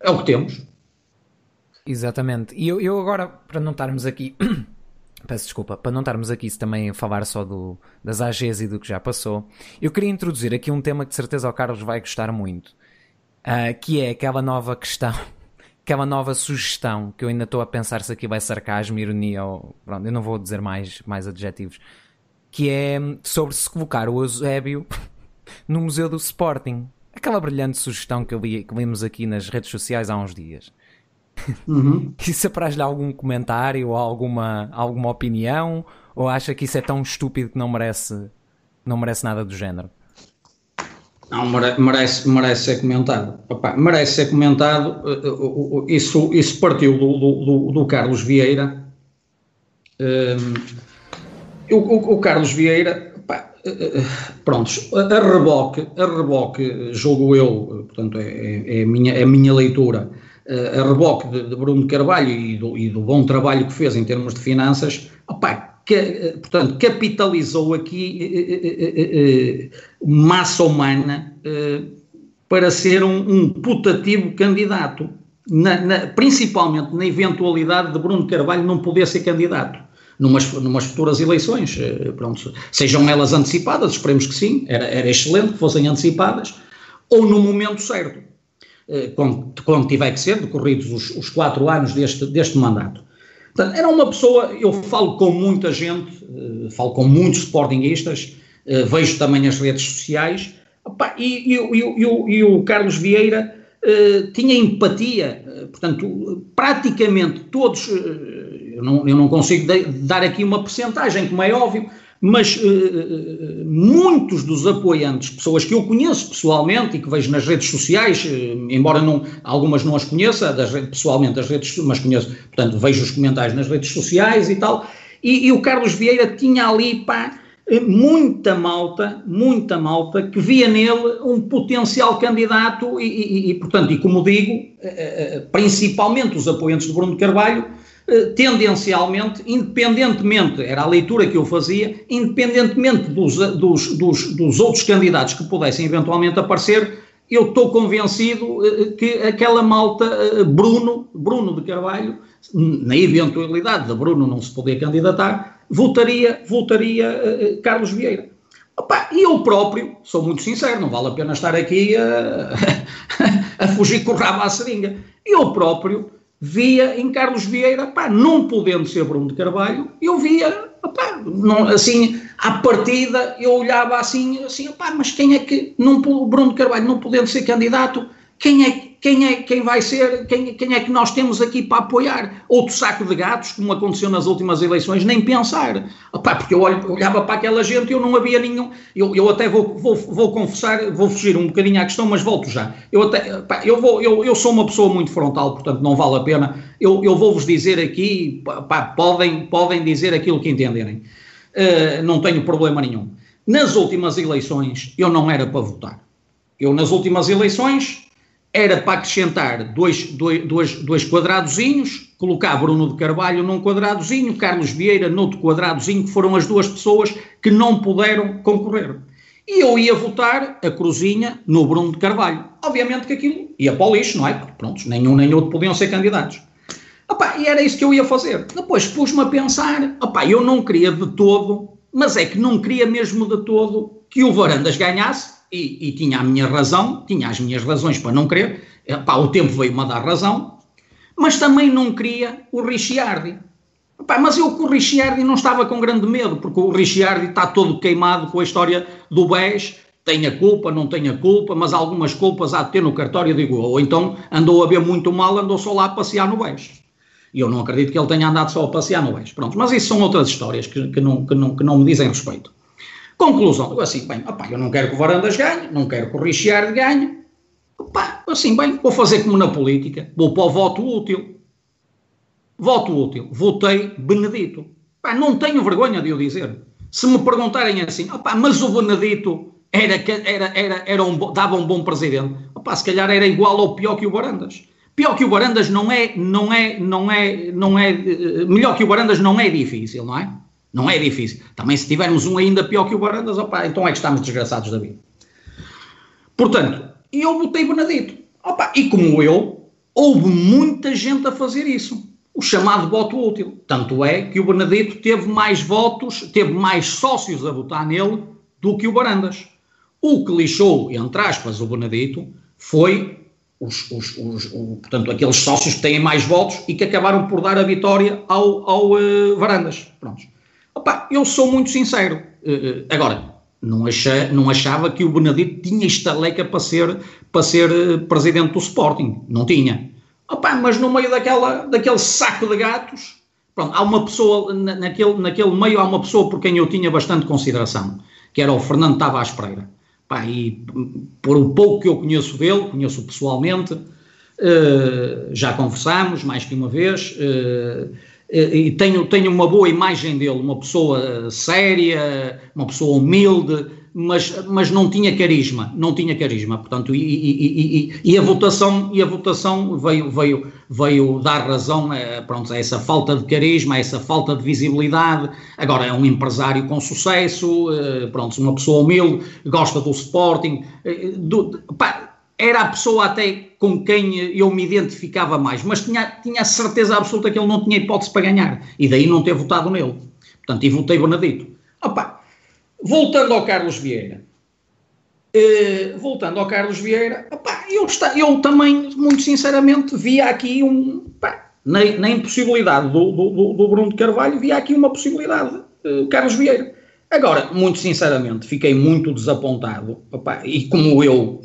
É o que temos. Exatamente. E eu, eu agora, para não estarmos aqui Peço desculpa, para não estarmos aqui também a falar só do, das AGs e do que já passou, eu queria introduzir aqui um tema que de certeza o Carlos vai gostar muito, uh, que é aquela nova questão, aquela nova sugestão, que eu ainda estou a pensar se aqui vai sarcasmo, ironia ou. Pronto, eu não vou dizer mais, mais adjetivos, que é sobre se colocar o Eusébio no Museu do Sporting. Aquela brilhante sugestão que, li, que vimos aqui nas redes sociais há uns dias. Uhum. Isso apraz-lhe algum comentário ou alguma, alguma opinião? Ou acha que isso é tão estúpido que não merece, não merece nada do género? Não, merece, merece ser comentado. Opa, merece ser comentado. Eh, eh, isso, isso partiu do, do, do Carlos Vieira. O, o, o, Carlos Vieira, opa, eh, prontos, a reboque, a reboque, julgo eu, portanto, é, é, é a, minha, é a minha leitura a reboque de, de Bruno Carvalho e do, e do, bom trabalho que fez em termos de finanças, opa, que, eh, portanto, capitalizou aqui eh, eh, massa humana para ser um, um putativo candidato, na, na, principalmente na eventualidade de Bruno Carvalho não poder ser candidato. Numas, numas futuras eleições, pronto, sejam elas antecipadas, esperemos que sim, era, era excelente que fossem antecipadas, ou no momento certo. Eh, quando, quando tiver que ser, decorridos os, os quatro anos deste, deste mandato. Portanto, era uma pessoa, eu falo com muita gente, uh, falo com muitos sportinguistas, uh, vejo também as redes sociais, e, e, e, o Carlos Vieira uh, tinha empatia, portanto, praticamente todos, eu não, eu não consigo dar aqui uma percentagem, como é óbvio, mas uh, muitos dos apoiantes, pessoas que eu conheço pessoalmente e que vejo nas redes sociais, embora não, algumas não as conheça das, pessoalmente, das redes, mas conheço, portanto, vejo os comentários nas redes sociais e tal, e, e o Carlos Vieira tinha ali, pá, muita malta, muita malta, que via nele um potencial candidato e, e, e portanto, e como digo, principalmente os apoiantes de Bruno Carvalho, tendencialmente, independentemente, era a leitura que eu fazia, independentemente dos, dos, dos, dos outros candidatos que pudessem eventualmente aparecer, eu estou convencido eh, que aquela malta, eh, Bruno, Bruno de Carvalho, na eventualidade de Bruno não se poder candidatar, votaria, votaria Carlos Vieira. E eu próprio, sou muito sincero, não vale a pena estar aqui a, a fugir com o rabo à seringa. Eu próprio via em Carlos Vieira, pá, não podendo ser Bruno de Carvalho, eu via, pá, não, assim, à partida, eu olhava assim, assim, pá, mas quem é que, não, Bruno de Carvalho não podendo ser candidato, quem é, quem é quem vai ser, quem, quem é que nós temos aqui para apoiar? Outro saco de gatos, como aconteceu nas últimas eleições, nem pensar. Porque eu olhava para aquela gente e eu não havia nenhum. Eu, eu até vou, vou, vou confessar, vou fugir um bocadinho à questão, mas volto já. Eu, até, eu, vou, eu, eu sou uma pessoa muito frontal, portanto não vale a pena. Eu, eu vou-vos dizer aqui, podem, podem dizer aquilo que entenderem. Uh, não tenho problema nenhum. Nas últimas eleições, eu não era para votar. Eu, nas últimas eleições, era para acrescentar dois, dois, dois, quadradozinhos, colocar Bruno de Carvalho num quadradozinho, Carlos Vieira noutro quadradozinho, que foram as duas pessoas que não puderam concorrer. E eu ia votar a cruzinha no Bruno de Carvalho. Obviamente que aquilo ia para o lixo, não é? Porque, pronto, nenhum nem outro podiam ser candidatos. Opa, e era isso que eu ia fazer. Depois pus-me a pensar, opa, eu não queria de todo, mas é que não queria mesmo de todo que o Varandas ganhasse, e, e, tinha a minha razão, tinha as minhas razões para não querer, Epá, o tempo veio-me dar razão, mas também não queria o Ricciardi. Pá, mas eu com o Ricciardi não estava com grande medo, porque o Ricciardi está todo queimado com a história do BES, tem a culpa, não tem a culpa, mas algumas culpas há de ter no cartório, digo ou então andou a ver muito mal, andou só lá a passear no BES. E eu não acredito que ele tenha andado só a passear no BES. Pronto, mas isso são outras histórias que, que, não, que, não, que não me dizem respeito. Conclusão, assim, bem, opá, eu não quero que o Varandas ganhe, não quero que o Ricciardi ganhe, opá, assim, bem, vou fazer como na política, vou para o voto útil. Voto útil, votei Benedito. Não tenho vergonha de o dizer. Se me perguntarem assim, opá, mas o Benedito era, era, era, era um, dava um bom presidente, opá, se calhar era igual ou pior que o Barandas. Pior que o Barandas não é, não é, não é, não é, melhor que o Barandas não é difícil, não é? Não é difícil. Também se tivermos um ainda pior que o Barandas, opá, então é que estamos desgraçados da vida. Portanto, eu votei Benedito. Opá, e como eu, houve muita gente a fazer isso. O chamado voto útil. Tanto é que o Benedito teve mais votos, teve mais sócios a votar nele do que o Barandas. O que lixou, entre aspas, o Benedito foi os, os, os, portanto, aqueles sócios que têm mais votos e que acabaram por dar a vitória ao, ao uh, Varandas. Pronto. Opa, eu sou muito sincero. Uh, agora, não, não achava que o Benedito tinha estaleca para ser, para ser uh, presidente do Sporting. Não tinha. Opa, mas no meio daquela, daquele saco de gatos, pronto, há uma pessoa, na, naquele, naquele meio há uma pessoa por quem eu tinha bastante consideração, que era o Fernando Tavares Pereira. Pá, e por um pouco que eu conheço dele, conheço pessoalmente, uh, já conversámos mais que uma vez, uh, e tenho, tenho uma boa imagem dele, uma pessoa séria, uma pessoa humilde, mas, mas não tinha carisma, não tinha carisma, portanto, e, e, e, e a votação, e a votação veio, veio, veio dar razão a, pronto, a essa falta de carisma, a essa falta de visibilidade, agora é um empresário com sucesso, eh, pronto, uma pessoa humilde, gosta do Sporting, eh, do, pá, era a pessoa até com quem eu me identificava mais, mas tinha, tinha a certeza absoluta que ele não tinha hipótese para ganhar, e daí não ter votado nele, portanto, e votei Benedito. Opa, Voltando ao Carlos Vieira. Uh, voltando ao Carlos Vieira, opá, eu, está, eu também, muito sinceramente, via aqui um. Na, na, impossibilidade do, do, do, Bruno de Carvalho, via aqui uma possibilidade, uh, Carlos Vieira. Agora, muito sinceramente, fiquei muito desapontado, opá, e como eu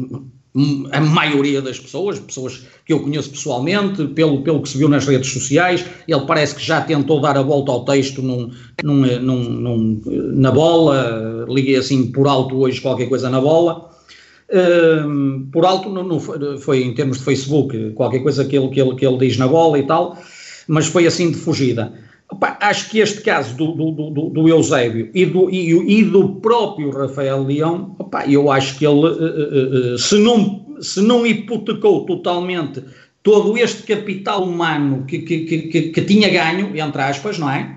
a maioria das pessoas, pessoas que eu conheço pessoalmente, pelo, pelo que se viu nas redes sociais, ele parece que já tentou dar a volta ao texto num, num, num, na bola, liguei assim por alto hoje qualquer coisa na bola, uh, por alto foi, em termos de Facebook, qualquer coisa que ele, que, ele, que ele diz na bola e tal, mas foi assim de fugida. Opa, acho que este caso do, do, do, do Eusébio e do, e, e, do próprio Rafael Leão, opa, eu acho que ele, uh, uh, se, não, se não hipotecou totalmente todo este capital humano que, que, que, que tinha ganho, entre aspas, não é?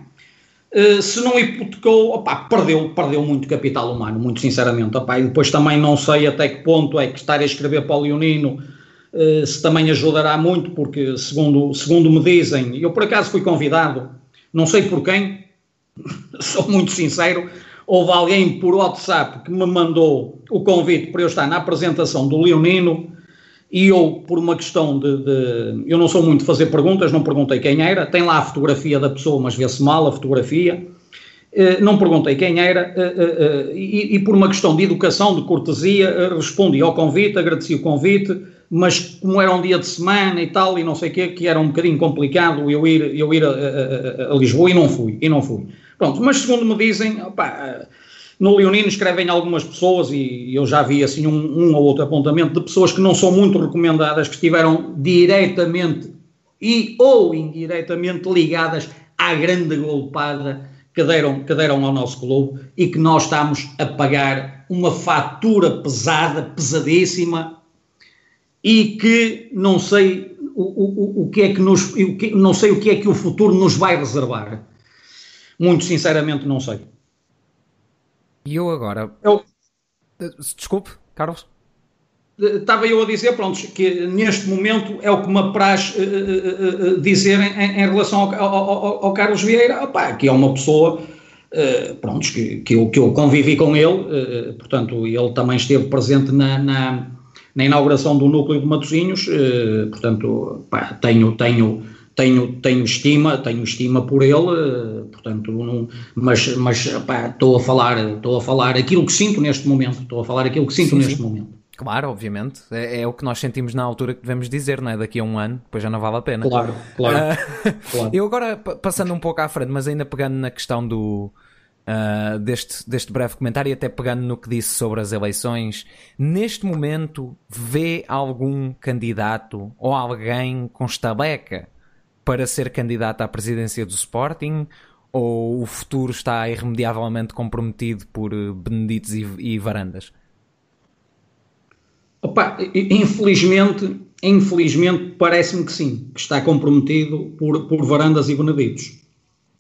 Se não hipotecou, opa, perdeu, perdeu muito capital humano, muito sinceramente. Opa, e depois também não sei até que ponto é que estar a escrever para o Leonino se também ajudará muito, porque segundo, segundo me dizem, eu por acaso fui convidado não sei por quem, sou muito sincero, houve alguém por WhatsApp que me mandou o convite para eu estar na apresentação do Leonino e eu, por uma questão de, de, Eu não sou muito de fazer perguntas, não perguntei quem era, tem lá a fotografia da pessoa, mas vê-se mal a fotografia. Uh, não perguntei quem era uh, uh, e, e, por uma questão de educação, de cortesia, respondi ao convite, agradeci o convite mas como era um dia de semana e tal, e não sei o quê, que era um bocadinho complicado eu ir, eu ir a, a, a, Lisboa e não fui, e não fui. Pronto, mas segundo me dizem, opa, no Leonino escrevem algumas pessoas, e eu já vi assim um, um ou outro apontamento de pessoas que não são muito recomendadas, que estiveram diretamente e ou indiretamente ligadas à grande golpada que deram, que deram ao nosso clube e que nós estamos a pagar uma fatura pesada, pesadíssima, e que não sei o, o, o que é que nos, o que, não sei o que é que o futuro nos vai reservar. Muito sinceramente não sei. E eu agora. Eu, Desculpe, Carlos. Estava eu a dizer, pronto, que neste momento é o que me apraz uh, uh, uh, dizer em, em relação ao, ao, ao, Carlos Vieira, opá, que é uma pessoa, uh, pronto, que, que, eu, que eu convivi com ele, portanto, ele também esteve presente na, na na inauguração do núcleo de Matosinhos, eh, portanto, pá, tenho, tenho, tenho, tenho estima, tenho estima por ele, portanto, não, mas, mas estou a falar, estou a falar aquilo que sinto neste momento, estou a falar aquilo que sinto sim, neste sim. momento. Claro, obviamente. É, é, o que nós sentimos na altura que devemos dizer, não é? Daqui a um ano, depois já não vale a pena. Claro, claro. Uh, claro. Eu agora, passando um pouco à frente, mas ainda pegando na questão do, uh, deste, deste breve comentário e até pegando no que disse sobre as eleições, neste momento vê algum candidato ou alguém com estaleca para ser candidato à presidência do Sporting? Ou o futuro está irremediavelmente comprometido por Beneditos e, e Varandas? Opa, infelizmente, infelizmente parece-me que sim, que está comprometido por, por Varandas e Beneditos.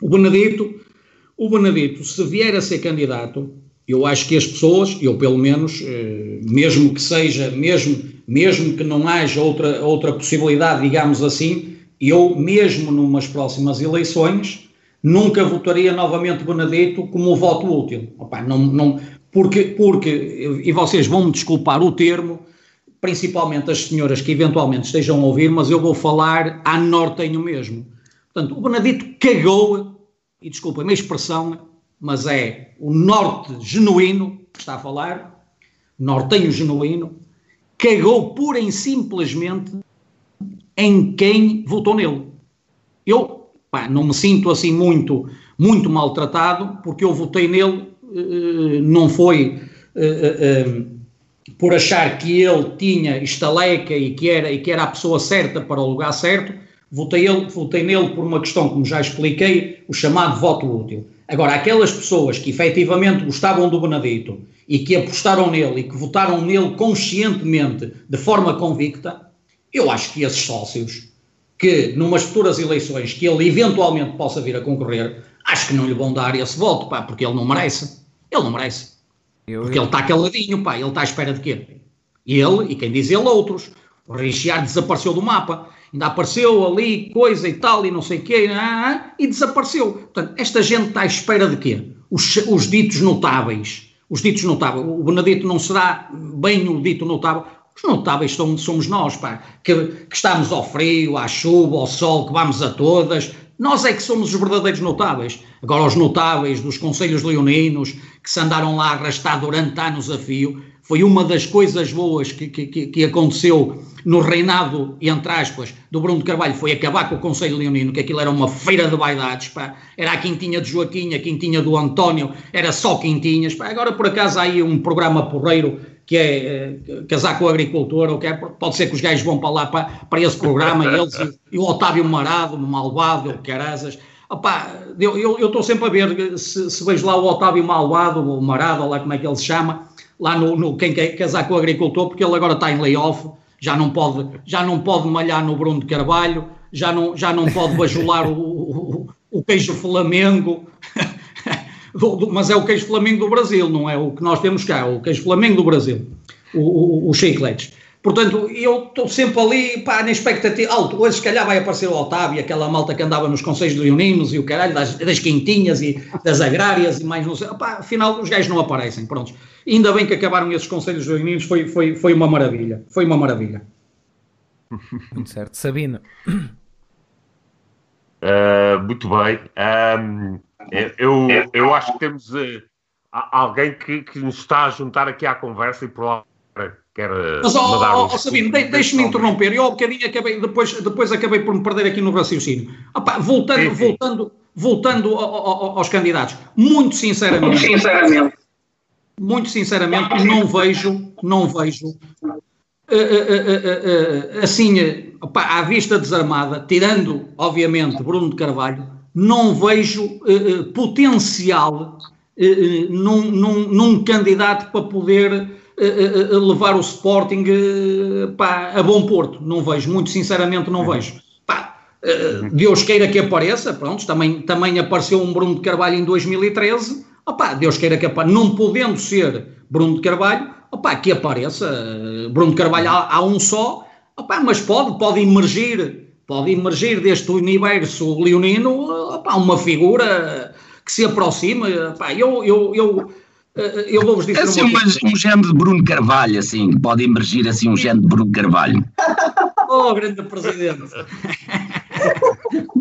O Benedito o Benedito, se vier a ser candidato, eu acho que as pessoas, eu pelo menos, eh, mesmo que seja, mesmo, mesmo que não haja outra, outra possibilidade, digamos assim, eu mesmo numas próximas eleições nunca votaria novamente Benedito como voto útil. Opa, não, não, porque, porque, e vocês vão me desculpar o termo, principalmente as senhoras que eventualmente estejam a ouvir, mas eu vou falar a nortenho mesmo. Portanto, o Benedito cagou e desculpa a minha expressão, mas é o norte genuíno que está a falar, nortenho genuíno, cagou pura e simplesmente em quem votou nele. Eu pá, não me sinto assim muito, muito maltratado, porque eu votei nele, uh, não foi uh, uh, por achar que ele tinha estaleca e que, era, e que era a pessoa certa para o lugar certo, Votei, ele, votei nele por uma questão, como já expliquei, o chamado voto útil. Agora, aquelas pessoas que efetivamente gostavam do Benedito e que apostaram nele e que votaram nele conscientemente, de forma convicta, eu acho que esses sócios, que numas futuras eleições que ele eventualmente possa vir a concorrer, acho que não lhe vão dar esse voto, pá, porque ele não merece. Ele não merece. Eu, porque eu... ele está caladinho, pá, ele está à espera de quê? Ele, e quem diz ele, outros. O Richard desapareceu do mapa ainda apareceu ali coisa e tal e não sei o quê, e desapareceu. Portanto, esta gente está à espera de quê? Os, os ditos notáveis. Os ditos notáveis. O Benedito não será bem o dito notável. Os notáveis somos, somos nós, pá, que, que estamos ao frio, à chuva, ao sol, que vamos a todas. Nós é que somos os verdadeiros notáveis. Agora, os notáveis dos Conselhos Leoninos, que se andaram lá a arrastar durante anos a fio, foi uma das coisas boas que, que, que aconteceu no reinado, entre aspas, do Bruno de Carvalho, foi acabar com o Conselho Leonino, que aquilo era uma feira de vaidades, pá. era a quintinha de Joaquim, a quintinha do António, era só quintinhas, pá. agora por acaso há aí um programa porreiro que é, é casar com o agricultor, ou que é, pode ser que os gajos vão para lá para, para esse programa, eles e, e, o Otávio Marado, o malvado, o Carazas, Opa, eu estou sempre a ver se, se vejo lá o Otávio Malvado, o Marado, lá como é que ele se chama, lá no, no quem quer casar com o agricultor, porque ele agora está em layoff, já não pode, já não pode malhar no Bruno de Carvalho, já não, já não pode bajular o, o, o queijo Flamengo, mas é o queijo Flamengo do Brasil, não é o que nós temos cá, o queijo Flamengo do Brasil, o, o, chicletes. Portanto, eu estou sempre ali, pá, na expectativa, alto, hoje se calhar vai aparecer o Otávio, aquela malta que andava nos conselhos leoninos e o caralho, das, das quintinhas e das agrárias e mais não sei, pá, afinal os gajos não aparecem, prontos. Ainda bem que acabaram esses conselhos leoninos, foi, foi, foi uma maravilha, foi uma maravilha. Muito certo. Sabino. Uh, muito bem. Um, eu, eu acho que temos uh, alguém que, que nos está a juntar aqui à conversa e por lá quer Mas, ó, ó, ó Sabino, de, deixe-me interromper. Eu, há bocadinho, acabei, depois, depois acabei por me perder aqui no raciocínio. Opa, voltando, sim, sim. voltando, voltando aos candidatos, muito sinceramente, muito sinceramente, muito sinceramente, não vejo, não vejo, uh, uh, uh, assim, opa, à vista desarmada, tirando, obviamente, Bruno de Carvalho, não vejo potencial num, num, num candidato para poder levar o Sporting pá, a bom porto. Não vejo, muito sinceramente não vejo. Pá, Deus queira que apareça, pronto, também, também apareceu um Bruno de Carvalho em 2013, opá, Deus queira que apareça, não podendo ser Bruno de Carvalho, opá, que apareça, Bruno de Carvalho há, há um só, opá, mas pode, pode emergir, pode emergir deste universo leonino, opá, uma figura que se aproxima, opá, eu, eu, eu eh, eu vou-vos dizer assim, uma coisa. Um género de Bruno Carvalho, assim, pode emergir assim um género de Bruno Carvalho. oh, grande presidente.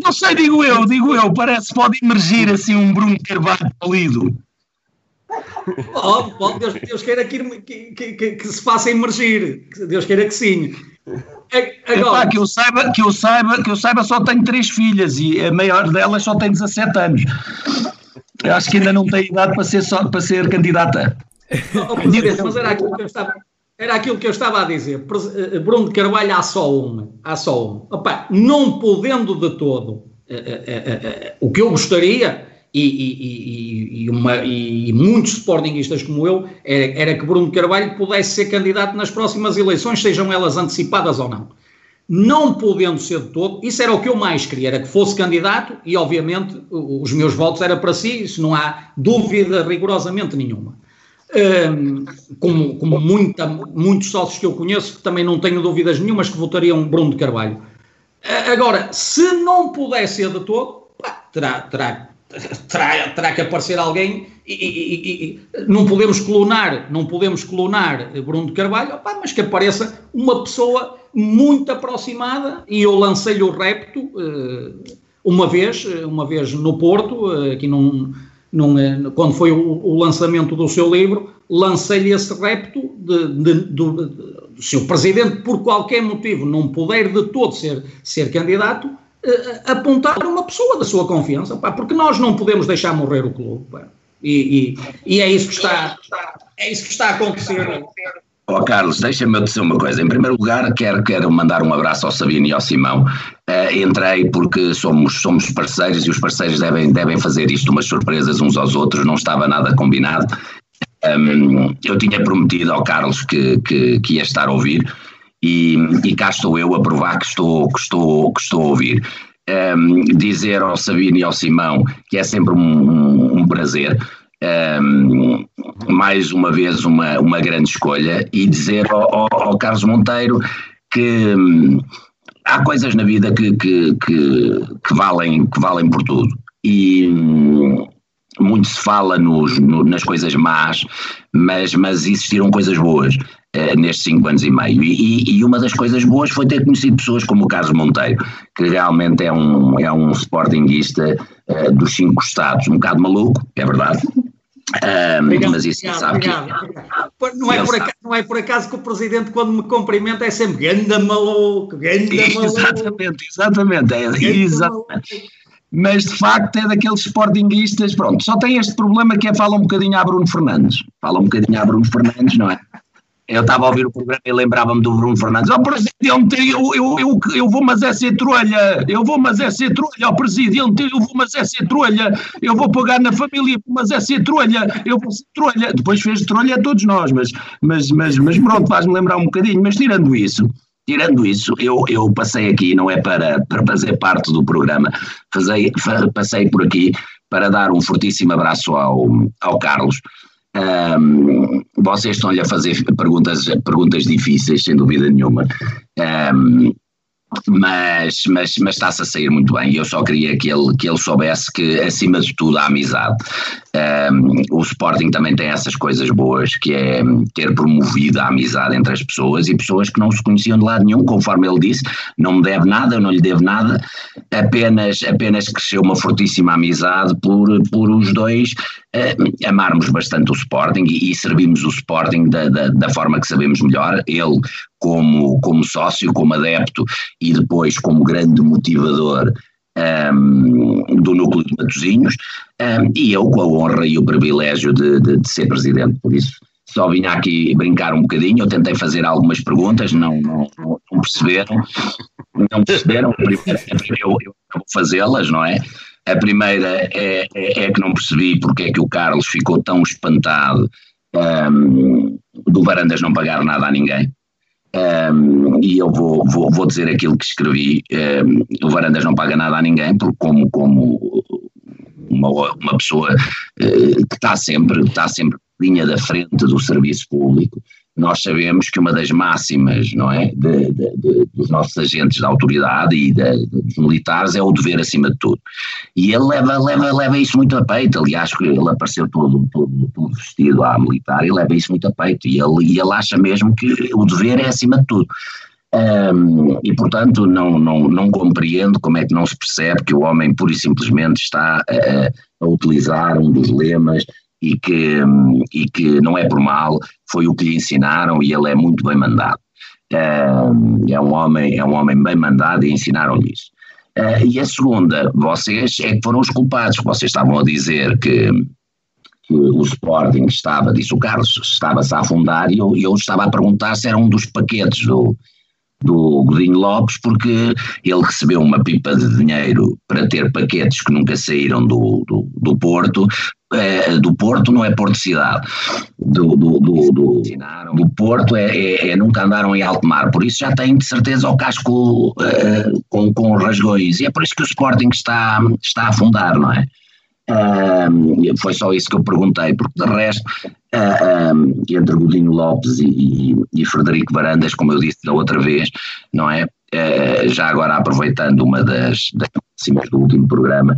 Não sei, digo eu, digo eu, parece que pode emergir assim um Bruno Carvalho polido. Pode, pode, Deus, Deus queira que, que, que, que, se faça emergir, Deus queira que sim. Agora, Epá, que, eu saiba, que, eu saiba, que eu saiba, só tenho três filhas e a maior delas só tem 17 anos. Eu acho que ainda não tem idade para ser, só, para ser candidata. Oh, mas era aquilo que eu estava. Era aquilo que eu estava a dizer. Eh, Bruno de Carvalho há só uma. Há só uma. Opa, não podendo de todo uh, uh, o que eu gostaria, e, e, e, uma, e, muitos sportinguistas como eu, era, era, que Bruno de Carvalho pudesse ser candidato nas próximas eleições, sejam elas antecipadas ou não. Não podendo ser de todo, isso era o que eu mais queria, era que fosse candidato e, obviamente, os meus votos era para si, isso não há dúvida rigorosamente nenhuma um, como, como muita, muitos sócios que eu conheço, que também não tenho dúvidas nenhumas que votariam Bruno de Carvalho. Agora, se não puder ser de todo, pá, terá, terá, terá, terá que aparecer alguém e, e, e, não podemos clonar, não podemos clonar Bruno de Carvalho, pá, mas que apareça uma pessoa muito aproximada e eu lancei-lhe o repto uh, uma vez, uma vez no Porto, uh, aqui num, num, quando foi o, o, lançamento do seu livro, lancei-lhe esse repto de, de, de, do seu presidente, por qualquer motivo, não puder de todo ser, ser candidato, eh, apontar uma pessoa da sua confiança, pá, porque nós não podemos deixar morrer o clube. E, e, e, é isso que está, é isso que está a acontecer oh, Carlos, deixa-me dizer uma coisa. Em primeiro lugar, quero, quero mandar um abraço ao Sabino e ao Simão. Uh, entrei porque somos, somos parceiros e os parceiros devem, devem fazer isto, umas surpresas uns aos outros, não estava nada combinado. Um, eu tinha prometido ao Carlos que, que, que, ia estar a ouvir e, e cá estou eu a provar que estou, que estou, que estou a ouvir. Um, dizer ao Sabino e ao Simão que é sempre um, um, um prazer. Um, mais uma vez uma, uma grande escolha. E dizer ao, ao, ao Carlos Monteiro que hum, há coisas na vida que, que, que, que, valem, que valem por tudo. E hum, muito se fala nos, no, nas coisas más, mas, mas existiram coisas boas uh, nestes cinco anos e meio. E, e, uma das coisas boas foi ter conhecido pessoas como o Carlos Monteiro, que realmente é um, é um sportinguista uh, dos cinco estados, um bocado maluco, é verdade, um, obrigado, mas isso obrigado, sabe obrigado, que. Não é, por acaso, não é por acaso que o presidente, quando me cumprimenta, é sempre ganda maluco, ganda maluco. Exatamente, exatamente. É, exatamente. Mas de facto é daqueles sportinguistas, pronto, só tem este problema que é fala um bocadinho a Bruno Fernandes. Fala um bocadinho a Bruno Fernandes, não é? Eu estava a ouvir o programa e lembrava-me do Bruno Fernandes. Ó oh, presidente, eu, eu, eu, eu vou, mas é ser trolha. Eu vou, mas é ser trolha. Ó oh, presidente, eu vou, mas é ser trolha. Eu vou pagar na família, mas é ser trolha. Eu vou ser trolha. Depois fez trolha a todos nós, mas, mas, mas, mas pronto, faz-me lembrar um bocadinho. Mas tirando isso, tirando isso, eu, eu passei aqui, não é para, para fazer parte do programa, fazei, passei por aqui para dar um fortíssimo abraço ao, ao Carlos um, vocês estão-lhe a fazer perguntas, perguntas difíceis, sem dúvida nenhuma. Um, mas, mas, mas está-se a sair muito bem. Eu só queria que ele, que ele soubesse que, acima de tudo, a amizade. Um, o Sporting também tem essas coisas boas, que é ter promovido a amizade entre as pessoas e pessoas que não se conheciam de lado nenhum, conforme ele disse, não me deve nada, eu não lhe devo nada, apenas, apenas cresceu uma fortíssima amizade por, por os dois uh, amarmos bastante o Sporting e, e servimos o Sporting da, da, da forma que sabemos melhor. Ele, como, como sócio, como adepto e depois como grande motivador um, do núcleo de Matosinhos, um, e eu com a honra e o privilégio de, de, de, ser presidente, por isso só vim aqui brincar um bocadinho, eu tentei fazer algumas perguntas, não, não, não perceberam, não perceberam, eu, eu vou fazê-las, não é? A primeira é, é, é, que não percebi porque é que o Carlos ficou tão espantado um, do Varandas não pagar nada a ninguém. Um, e eu vou, vou, vou, dizer aquilo que escrevi. Um, o Varandas não paga nada a ninguém, porque como, como uma, uma pessoa uh, que está sempre, está sempre linha da frente do serviço público, nós sabemos que uma das máximas não é, de, de, de, dos nossos agentes da autoridade e dos militares é o dever acima de tudo. E ele leva, leva, leva isso muito a peito, aliás, ele apareceu todo, todo, todo vestido à militar e leva isso muito a peito, e ele, e ele acha mesmo que o dever é acima de tudo. Um, e, portanto, não, não, não compreendo como é que não se percebe que o homem pura e simplesmente está a, a utilizar um dos lemas e que, e que não é por mal, foi o que lhe ensinaram e ele é muito bem mandado. Um, é, um homem, é um homem bem mandado e ensinaram-lhe isso. Uh, e a segunda, vocês é que foram os culpados, vocês estavam a dizer que, que o Sporting estava, disse o Carlos, estava-se a afundar e eu, eu estava a perguntar se era um dos paquetes do, do Godinho Lopes, porque ele recebeu uma pipa de dinheiro para ter paquetes que nunca saíram do, do, do Porto, é, do Porto não é Porto Cidade, do, do, do, do, do Porto é, é, é, nunca andaram em alto mar, por isso já tem de certeza o casco é, com, com rasgões, e é por isso que o Sporting está, está a afundar, não é? Uh, foi só isso que eu perguntei, porque de resto, uh, um, entre Godinho Lopes e, e, e, Frederico Varandas, como eu disse da outra vez, não é? Já agora aproveitando uma das, das do último programa,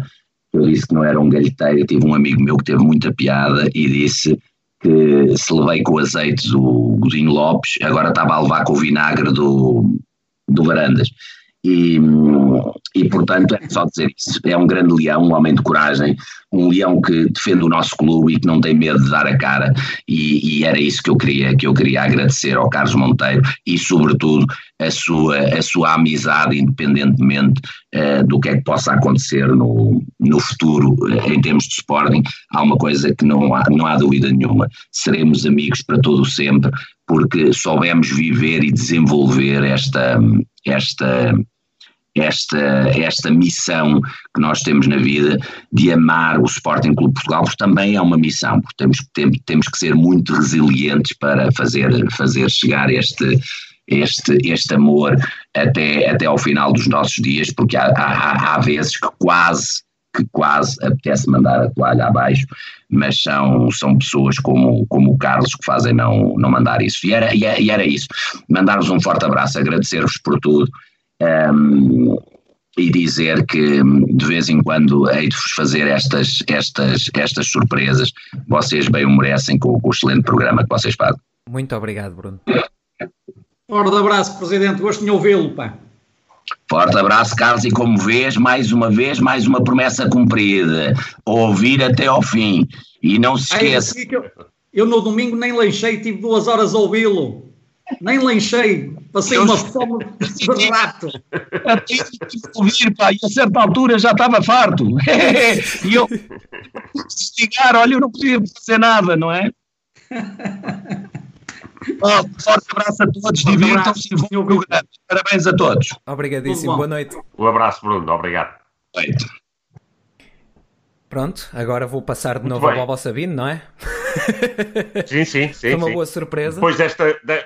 eu disse que não era um galheteiro, tive um amigo meu que teve muita piada e disse que se levei com o azeite do Godinho Lopes, agora estava a levar com o vinagre do, do Varandas. E, e, portanto, é só dizer isso. É um grande leão, um homem de coragem, um leão que defende o nosso clube e que não tem medo de dar a cara. E, e, era isso que eu queria, que eu queria agradecer ao Carlos Monteiro e, sobretudo, a sua, a sua amizade, independentemente uh, do que é que possa acontecer no, no futuro uh, em termos de Sporting. Há uma coisa que não há, não há dúvida nenhuma: seremos amigos para todo sempre, porque soubemos viver e desenvolver esta. esta esta, esta missão que nós temos na vida de amar o Sporting Clube Portugal, porque também é uma missão, porque temos, temos, temos que ser muito resilientes para fazer, fazer chegar este, este, este amor até, até ao final dos nossos dias, porque há, há, há vezes que quase que quase apetece mandar a toalha abaixo, mas são, são pessoas como, como o Carlos que fazem não, não mandar isso. E era, e era isso. Mandar-vos um forte abraço, agradecer-vos por tudo um, e dizer que de vez em quando hei de vos fazer estas, estas, estas surpresas. Vocês bem o merecem com, com o excelente programa que vocês fazem. Muito obrigado, Bruno. Forte abraço, Presidente. Gosto de ouvi-lo, pá. Forte abraço, Carlos, e como vês, mais uma vez, mais uma promessa cumprida. Ouvir até ao fim. E não se esqueça. Eu, eu, no domingo nem lanchei, tive duas horas a ouvi-lo. Nem lanchei, passei eu uma fome de rato. ouvir, pá, e a certa altura já estava farto. e eu, desligar, olha, eu não podia fazer nada, não é? Oh, forte abraço a todos, divirtam-se e Parabéns a todos. Obrigadíssimo, boa noite. Um abraço, Bruno, obrigado. Feito. Pronto, agora vou passar de novo ao Bobo Sabino, não é? Sim, sim, sim. Foi uma sim. boa surpresa. Depois desta, de,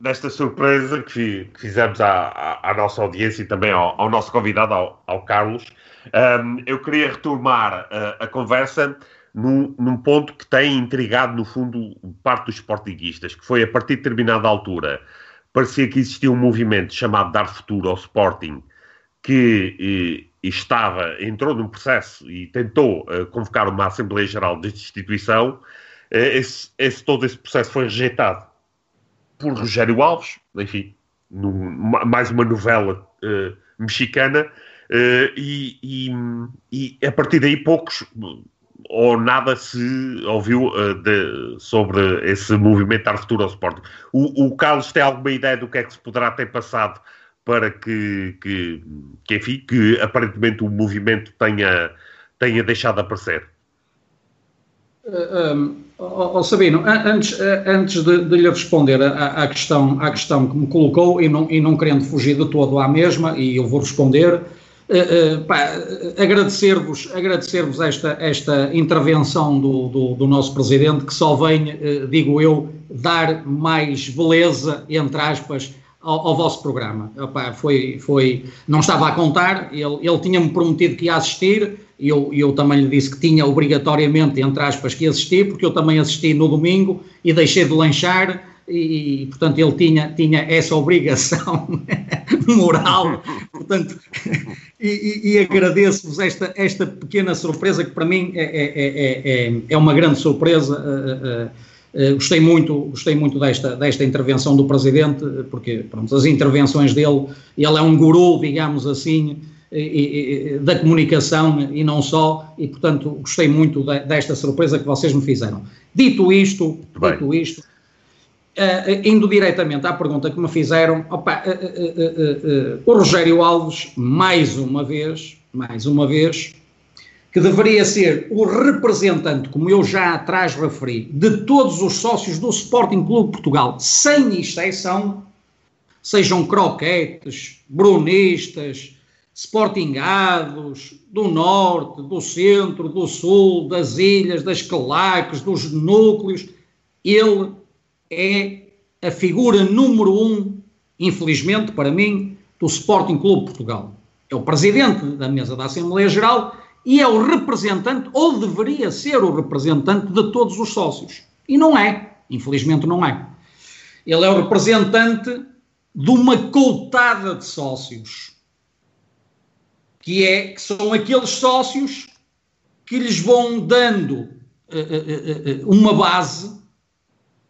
desta surpresa que, que fizemos à, à, à, nossa audiência e também ao, ao nosso convidado, ao, ao Carlos, um, eu queria retomar a, a conversa num, num, ponto que tem intrigado, no fundo, parte dos sportinguistas, que foi a partir de determinada altura, parecia que existia um movimento chamado Dar Futuro ao Sporting, que e, estava, entrou num processo e tentou uh, convocar uma Assembleia Geral de instituição, uh, esse, esse, todo esse processo foi rejeitado por Rogério Alves, enfim, mais uma novela uh, mexicana, e, e, e a partir daí poucos ou nada se ouviu uh, de, sobre esse movimento dar futuro ao Sporting. O, o, Carlos tem alguma ideia do que é que se poderá ter passado para que, que, que enfim, que aparentemente o movimento tenha, tenha deixado de aparecer? Um, oh, Sabino, antes, antes de, de lhe responder à, à, questão, à questão que me colocou, e não, e não querendo fugir de todo à mesma, e eu vou responder, Uh, uh, agradecer-vos agradecer esta, esta intervenção do, do, do, nosso Presidente, que só vem, uh, digo eu, dar mais beleza, entre aspas, ao, ao vosso programa. Foi, foi, não estava a contar, ele, ele tinha-me prometido que ia assistir, eu, eu também lhe disse que tinha obrigatoriamente, entre aspas, que assistir, porque eu também assisti no domingo e deixei de lanchar e, portanto, ele tinha, tinha essa obrigação moral, portanto, e, e, e agradeço-vos esta, esta pequena surpresa que para mim é, é, é, é, é uma grande surpresa. Uh, uh, Uh, gostei muito, gostei muito desta, desta intervenção do Presidente, porque pronto, as intervenções dele, ele é um guru, digamos assim, e, e, da comunicação e não só, e portanto gostei muito de, desta surpresa que vocês me fizeram. Dito isto, dito isto, uh, indo diretamente à pergunta que me fizeram, opa, uh, o Rogério Alves, mais uma vez, mais uma vez, que deveria ser o representante, como eu já atrás referi, de todos os sócios do Sporting Clube Portugal, sem exceção, sejam croquetes, brunistas, sportingados, do norte, do centro, do sul, das ilhas, das claques, dos núcleos, ele é a figura número um, infelizmente para mim, do Sporting Clube Portugal. É o presidente da mesa da Assembleia Geral e é o representante, ou deveria ser o representante de todos os sócios. E não é, infelizmente não é. Ele é o representante de uma coutada de sócios, que, é, que são aqueles sócios que lhes vão dando uh, uh, uh, uma base,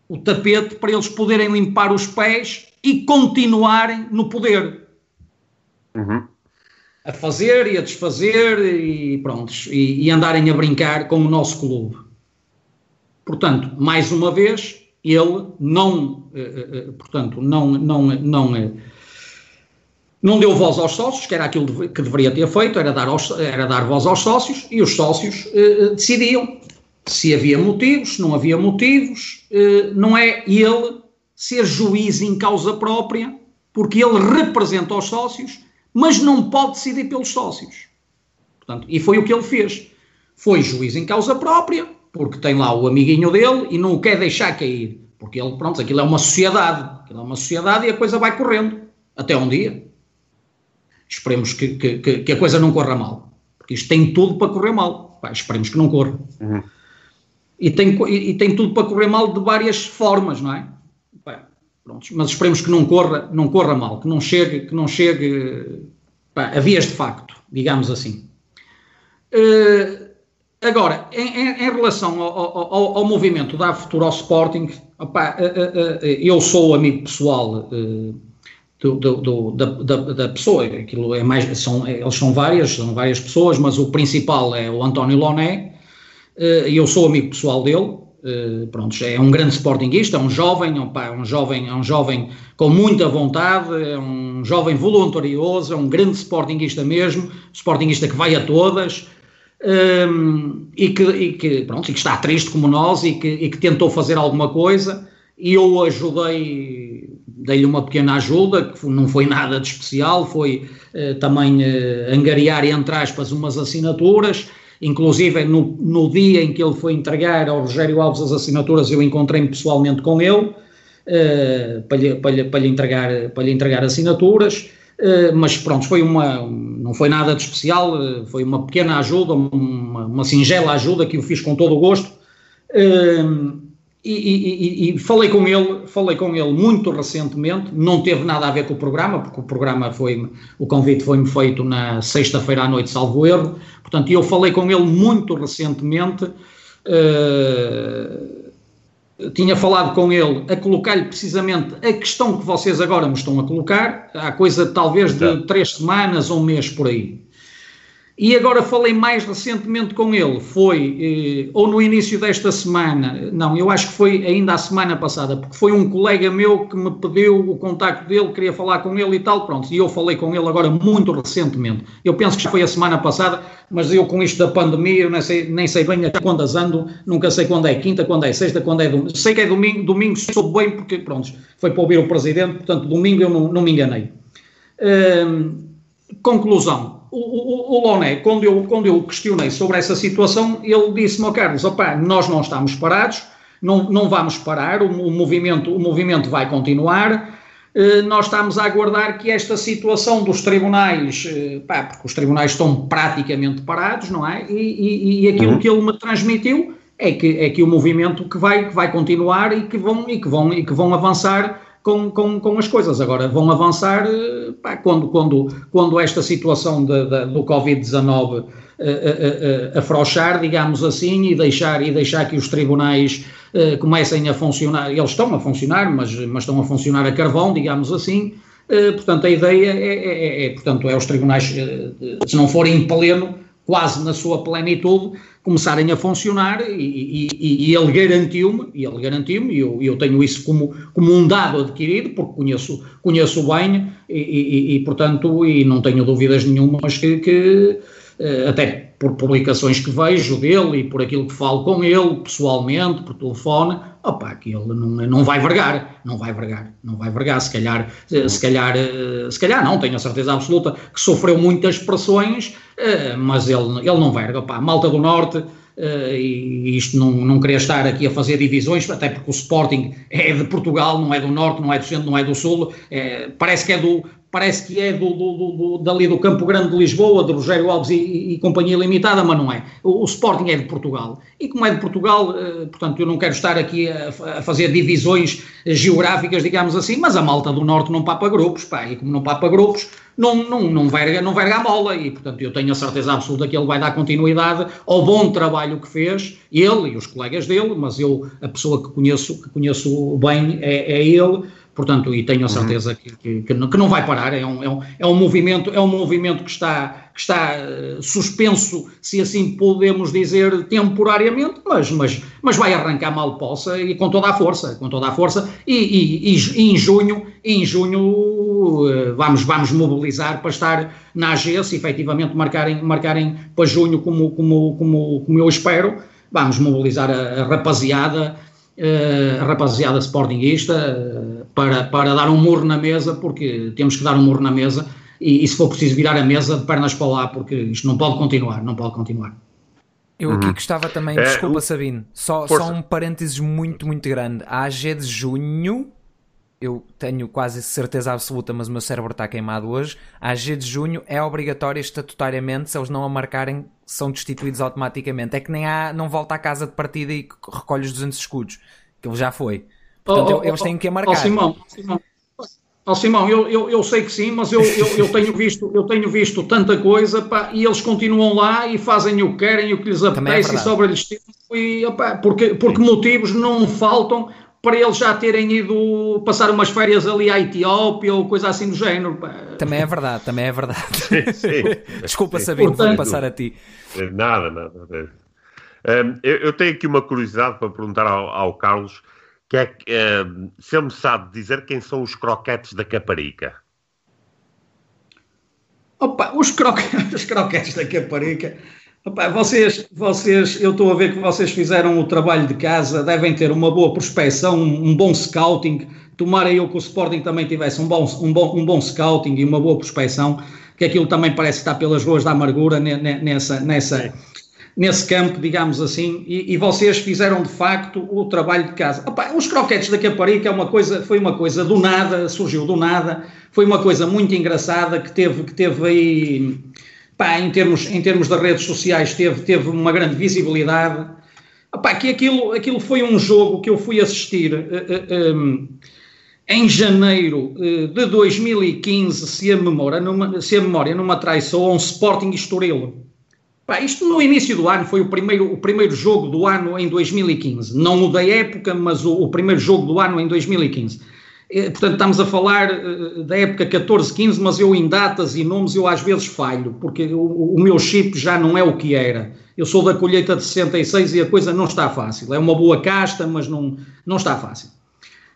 o tapete, para eles poderem limpar os pés e continuarem no poder. Uhum a fazer e a desfazer e prontos, e, e, andarem a brincar com o nosso clube. Portanto, mais uma vez, ele não, eh, eh, portanto, não, não, não, eh, não deu voz aos sócios, que era aquilo que deveria ter feito, era dar, aos, era dar voz aos sócios, e os sócios eh, decidiam se havia motivos, se não havia motivos, eh, não é ele ser juiz em causa própria, porque ele representa os sócios mas não pode decidir pelos sócios. Portanto, e foi o que ele fez. Foi juiz em causa própria, porque tem lá o amiguinho dele e não o quer deixar cair. Porque ele, pronto, aquilo é uma sociedade. Aquilo é uma sociedade e a coisa vai correndo. Até um dia. Esperemos que, que, que a coisa não corra mal. Porque isto tem tudo para correr mal. Pá, esperemos que não corra. Uhum. E, tem, e, e, tem tudo para correr mal de várias formas, não é? Prontos, mas esperemos que não corra, não corra mal, que não chegue, que não chegue pá, a vias de facto, digamos assim. Uh, agora, em, em, em relação ao, ao, ao, movimento da Futuro Sporting, opá, uh, uh, eu sou amigo pessoal do, do, da, da, da, pessoa, aquilo é mais, são, eles são várias, são várias pessoas, mas o principal é o António Loné, e eu sou amigo pessoal dele, Uh, pronto, é um grande sportinguista, é um jovem, opa, é um jovem, é um jovem com muita vontade, é um jovem voluntarioso, é um grande sportinguista mesmo, sportinguista que vai a todas um, ehm, e, que, e, que, pronto, e que está triste como nós e que, e que tentou fazer alguma coisa e eu ajudei, dei-lhe uma pequena ajuda, que não foi nada de especial, foi uh, também uh, angariar, entre aspas, umas assinaturas Inclusive, no, no dia em que ele foi entregar ao Rogério Alves as assinaturas, eu encontrei-me pessoalmente com ele uh, para, lhe, para, lhe, para, lhe entregar, para lhe entregar assinaturas. Uh, mas pronto, foi uma, não foi nada de especial, uh, foi uma pequena ajuda, uma, uma, singela ajuda que eu fiz com todo o gosto. E, e, e, falei com ele, falei com ele muito recentemente, não teve nada a ver com o programa, porque o programa foi, o convite foi-me feito na sexta-feira à noite, salvo erro, portanto, eu falei com ele muito recentemente, uh, tinha falado com ele a colocar-lhe precisamente a questão que vocês agora me estão a colocar, há coisa talvez de três semanas ou um mês por aí. E agora falei mais recentemente com ele, foi eh, ou no início desta semana, não, eu acho que foi ainda a semana passada, porque foi um colega meu que me pediu o contacto dele, queria falar com ele e tal, pronto, e eu falei com ele agora muito recentemente. Eu penso que já foi a semana passada, mas eu com isto da pandemia, eu nem sei, nem sei bem até quando ando, nunca sei quando é quinta, quando é sexta, quando é domingo. Sei que é domingo, domingo soube bem porque, pronto, foi para ouvir o presidente, portanto, domingo eu não, não me enganei. Hum, conclusão, o, o, o Loné, quando eu, quando eu questionei sobre essa situação, ele disse-me, oh, Carlos, opá, nós não estamos parados, não, não vamos parar, o, o movimento, o movimento vai continuar, eh, nós estamos a aguardar que esta situação dos tribunais, eh, pá, porque os tribunais estão praticamente parados, não é? E, e, e aquilo uhum. que ele me transmitiu é que, é que o movimento que vai, que vai continuar e que vão, e que vão, e que vão avançar com, com, com as coisas. Agora vão avançar eh, pá, quando, quando, quando esta situação de, de, do Covid-19 uh, afrouxar, digamos assim, e deixar, e deixar que os tribunais uh, comecem a funcionar. Eles estão a funcionar, mas, mas estão a funcionar a carvão, digamos assim. Uh, portanto, a ideia é, é, é, é, portanto, é os tribunais, se não forem em pleno, quase na sua plenitude, começarem a funcionar e, e, e ele garantiu-me, e ele garantiu-me, e eu, eu tenho isso como, como um dado adquirido, porque conheço, conheço bem e, e, portanto, e não tenho dúvidas nenhumas que, que eh, até por publicações que vejo dele e por aquilo que falo com ele pessoalmente, por telefone, opa, ele não, não vai vergar, não vai vergar, não vai vergar, se calhar, eh, se calhar, eh, se calhar não, tenho a certeza absoluta que sofreu muitas pressões, mas ele, ele não verga, opa, Malta do Norte, e isto não, não queria estar aqui a fazer divisões, até porque o Sporting é de Portugal, não é do Norte, não é do Centro, não é do Sul, é, parece que é do, parece que é do, do, do, dali do Campo Grande de Lisboa, de Rogério Alves e, e, Companhia Limitada, mas não é. O, o, Sporting é de Portugal. E como é de Portugal, eh, portanto, eu não quero estar aqui a, a, fazer divisões geográficas, digamos assim, mas a malta do Norte não papa grupos, pá, e como não papa grupos, não, não, não, verga, não verga a mola. E, portanto, eu tenho a certeza absoluta que ele vai dar continuidade ao bom trabalho que fez, ele e os colegas dele, mas eu, a pessoa que conheço, que conheço bem é, é ele Portanto, e tenho a uhum. certeza uhum. que, que, que, não, que, não, vai parar, é um, é, um, é um movimento, é um movimento que está, que está uh, suspenso, se assim podemos dizer, temporariamente, mas, mas, mas vai arrancar mal possa e com toda a força, com toda a força, e, e, e em junho, em junho uh, vamos, vamos mobilizar para estar na AG, se efetivamente marcarem, marcarem para junho como, como, como, como eu espero, vamos mobilizar a, a rapaziada, uh, a rapaziada sportinguista uh, para, para dar um murro na mesa, porque temos que dar um murro na mesa e, e, se for preciso virar a mesa de pernas para lá, porque isto não pode continuar, não pode continuar. Eu aqui uhum. gostava também, é, desculpa Sabino, só, só um parênteses muito, muito grande. A AG de junho, eu tenho quase certeza absoluta, mas o meu cérebro está queimado hoje. A AG de junho é obrigatória estatutariamente, se eles não a marcarem, são destituídos automaticamente. É que nem há, não volta à casa de partida e recolhe os 200 escudos, que ele já foi. Portanto, oh, oh, eles têm que a marcar. Oh, Simão, Simão. Oh, Simão, eu, eu, eu sei que sim, mas eu, eu, eu, tenho, visto, eu tenho visto tanta coisa pá, e eles continuam lá e fazem o que querem, o que lhes é apetece é e sobra-lhes tempo. E, opá, porque, porque motivos não faltam para eles já terem ido passar umas férias ali à Etiópia ou coisa assim do género. Pá. Também é verdade, também é verdade. Sim, sim. Desculpa, Sabino, Portanto, vou passar a ti. Nada, nada. Um, eu, eu, tenho aqui uma curiosidade para perguntar ao, ao Carlos, que é um, se ele me sabe dizer quem são os croquetes da Caparica. Opa, os, croque... os croquetes da Caparica Opa, vocês, vocês, eu estou a ver que vocês fizeram o trabalho de casa, devem ter uma boa prospecção, um, bom scouting. Tomara eu que o Sporting também tivesse um bom, um, bom, um bom scouting e uma boa prospecção, que aquilo também parece estar pelas ruas da amargura nessa, nessa, nesse campo, digamos assim, e, e, vocês fizeram de facto o trabalho de casa. Opa, os croquetes da Caparica é uma coisa, foi uma coisa do nada, surgiu do nada, foi uma coisa muito engraçada que teve, que teve aí pá, em termos, em termos das redes sociais teve, teve uma grande visibilidade. Pá, que aquilo, aquilo foi um jogo que eu fui assistir uh, uh, um, em janeiro uh, de 2015, se a memória, numa, se a memória não me traiçou, um Sporting Estoril. Pá, isto no início do ano foi o primeiro, o primeiro jogo do ano em 2015. Não o da época, mas o, o primeiro jogo do ano em 2015. Eh, portanto, estamos a falar eh, da época 14, 15, mas eu em datas e nomes eu às vezes falho, porque o, o, meu chip já não é o que era. Eu sou da colheita de 66 e a coisa não está fácil. É uma boa casta, mas não, não está fácil.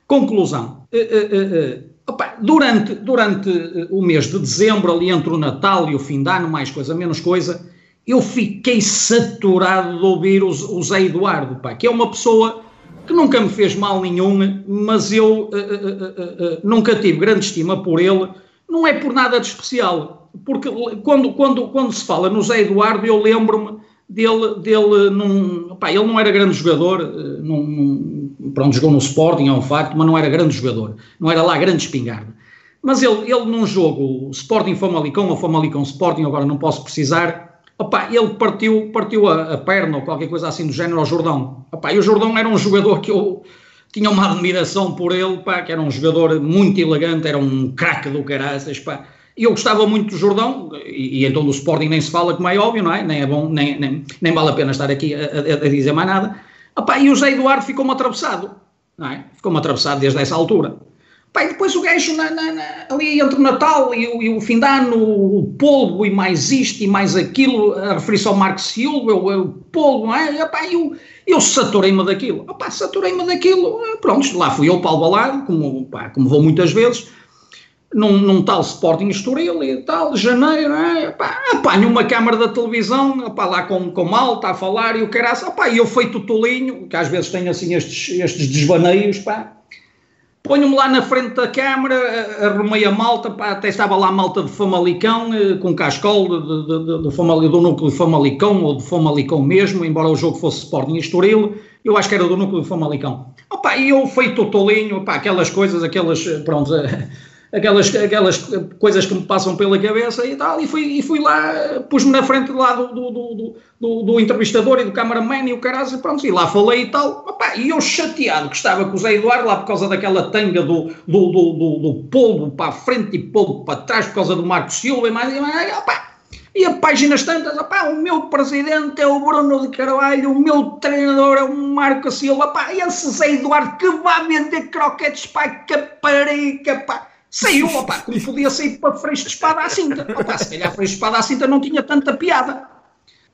Conclusão. Uh, uh, opa, durante, durante o mês de dezembro, ali entre o Natal e o fim de ano, mais coisa, menos coisa, eu fiquei saturado de ouvir o, Zé Eduardo, pá, que é uma pessoa que nunca me fez mal nenhum, mas eu uh, uh, uh, nunca tive grande estima por ele, não é por nada de especial, porque quando, quando, quando se fala no Zé Eduardo, eu lembro-me dele, dele num, pá, ele não era grande jogador, num, num, pronto, jogou no Sporting, é um facto, mas não era grande jogador, não era lá grande espingarda. Mas ele, ele num jogo Sporting Famalicão ou Famalicão Sporting, agora não posso precisar, Opa, ele partiu, partiu a, a, perna ou qualquer coisa assim do género ao Jordão. Opa, e o Jordão era um jogador que eu, tinha uma admiração por ele, pá, que era um jogador muito elegante, era um craque do caraças, pá. E eu gostava muito do Jordão, e, e, então do Sporting nem se fala, como é óbvio, não é? Nem é bom, nem, nem, nem vale a pena estar aqui a, a, a dizer mais nada. Epá, e o Zé Eduardo ficou-me atravessado, não é? Ficou-me atravessado desde essa altura. E depois o gajo na, na, na, ali entre o Natal e o, e o fim de ano, o polvo e mais isto e mais aquilo, a referir-se ao Marco Silva, o, o polvo, não é? Epá, eu, eu saturei-me daquilo. Epá, saturei-me daquilo. Pronto, lá fui eu para o balado, como, como vou muitas vezes num, num, tal Sporting Estoril e tal, janeiro, é, pá, apanho uma câmara da televisão, pá, lá com, com malta a falar e o caraça, pá, e eu feito tolinho, que às vezes tenho assim estes, estes desvaneios, pá, ponho-me lá na frente da câmara, arrumei a malta, pá, até estava lá a malta de Famalicão, eh, com cascol de, de, de, de Famalicão, do núcleo de Famalicão, ou de Famalicão mesmo, embora o jogo fosse Sporting Estoril, eu acho que era do núcleo de Famalicão. Opa, e eu feito tolinho, pá, aquelas coisas, aquelas, pronto, aquelas, aquelas coisas que me passam pela cabeça e tal, e fui, e fui lá, pus-me na frente lá do, do, do, do, do entrevistador e do cameraman e o caralho, e pronto, e lá falei e tal, Opa, e eu chateado que estava com o Zé Eduardo lá por causa daquela tanga do, do, do, do, do polvo para a frente e polvo para trás, por causa do Marco Silva e mais, e mais opa, e a páginas tantas, opá, o meu presidente é o Bruno de Carvalho, o meu treinador é o Marco Silva, pá, esse Zé Eduardo que vai vender croquetes, pá, caparica, pá. Saiu, opá, como podia sair para freixo de espada à cinta. Opá, se calhar freixo de espada à cinta não tinha tanta piada.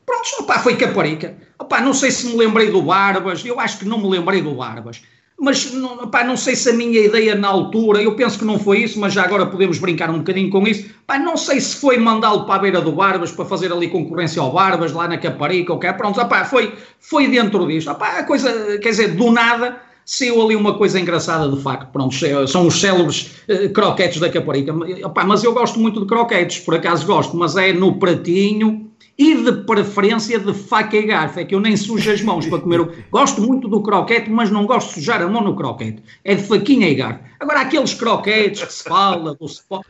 Pronto, opá, foi caparica. Opá, não sei se me lembrei do Barbas, eu acho que não me lembrei do Barbas. Mas não, opá, não sei se a minha ideia na altura, eu penso que não foi isso, mas já agora podemos brincar um bocadinho com isso. Opá, não sei se foi mandá-lo para a beira do Barbas para fazer ali concorrência ao Barbas, lá na Caparica, ou okay? pronto, opá, foi, foi dentro disto. Opá, a coisa, quer dizer, do nada saiu ali uma coisa engraçada de facto, pronto, são os célebres uh, croquetes da Caparica, Opa, mas eu gosto muito de croquetes, por acaso gosto, mas é no pratinho e de preferência de faca e garfo, é que eu nem sujo as mãos para comer, gosto muito do croquete, mas não gosto de sujar a mão no croquete, é de faquinha e garfo. Agora, aqueles croquetes que se fala, do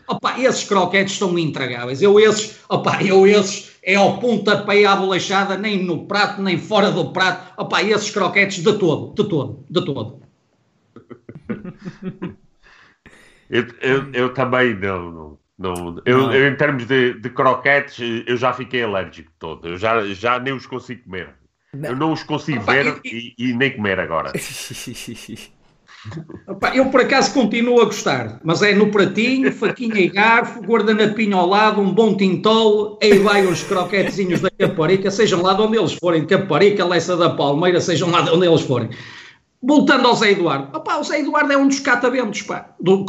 opa, esses croquetes estão intragáveis, eu esses, opa, eu esses é ao pontapé à bolachada, nem no prato, nem fora do prato. Opá, esses croquetes de todo, de todo, de todo. eu, eu, eu, também não. não, não. Eu, não. eu, em termos de, de, croquetes, eu já fiquei alérgico todo. Eu já, já nem os consigo comer. Não. Eu não os consigo Opa, ver e, e, nem comer agora. Eu por acaso continuo a gostar, mas é no pratinho, faquinha e garfo, guardanapinho ao lado, um bom tintol, aí vai uns croquetezinhos da Caparica, sejam lá de onde eles forem, Caparica, Leça da Palmeira, sejam lá de onde eles forem. Voltando ao Zé Eduardo, o Zé Eduardo é um dos cataventos, pá. Do,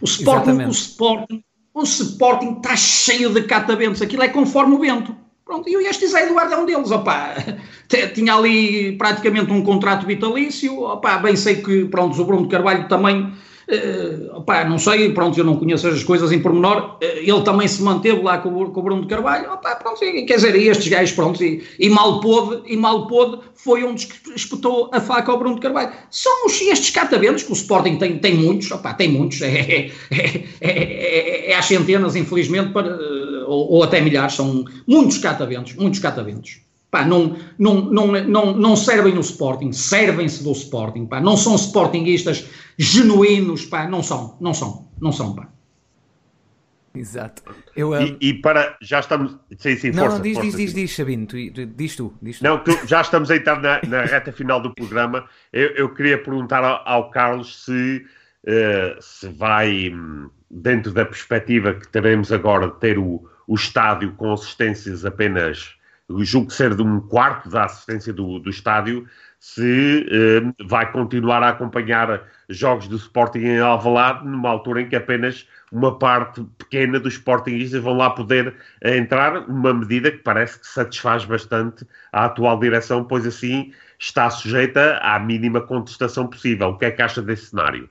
o, Sporting, o Sporting, o Sporting está cheio de cataventos, aquilo é conforme o vento. Pronto, e este Zé Eduardo é um deles, opá, tinha ali praticamente um contrato vitalício, opá, bem sei que, pronto, o Bruno Carvalho também Uh, opá, não sei, pronto, eu não conheço as coisas em pormenor, uh, ele também se manteve lá com, com o Bruno Carvalho, opá, pronto, quer dizer, estes gajos, pronto, e, e, mal pôde, e mal pôde, foi um dos que espetou a faca ao Bruno Carvalho. São os, estes cataventos, que o Sporting tem, tem muitos, opá, tem muitos, é, é, é, é, às centenas, infelizmente, para, ou, ou até milhares, são muitos cataventos, muitos cataventos. Pá, não, não, não, não, não servem no Sporting, servem-se do Sporting, pá, não são Sportingistas genuínos, pá, não são, não são, não são, pá. Exato. Eu, um... e, e, para, já estamos. Sim, sim, não, força, não, diz, força, diz, diz, diz, Sabino, tu, diz tu. Diz tu. Não, tu, já estamos a entrar na, na reta final do programa. Eu, eu queria perguntar ao, ao Carlos se, uh, se vai, hum, dentro da perspectiva que teremos agora de ter o, o estádio com assistências apenas julgo que ser de um quarto da assistência do, do estádio, se eh, vai continuar a acompanhar jogos do Sporting em Alvalade, numa altura em que apenas uma parte pequena dos Sportingistas vão lá poder eh, entrar, numa medida que parece que satisfaz bastante a atual direção, pois assim está sujeita à mínima contestação possível. O que é que acha desse cenário?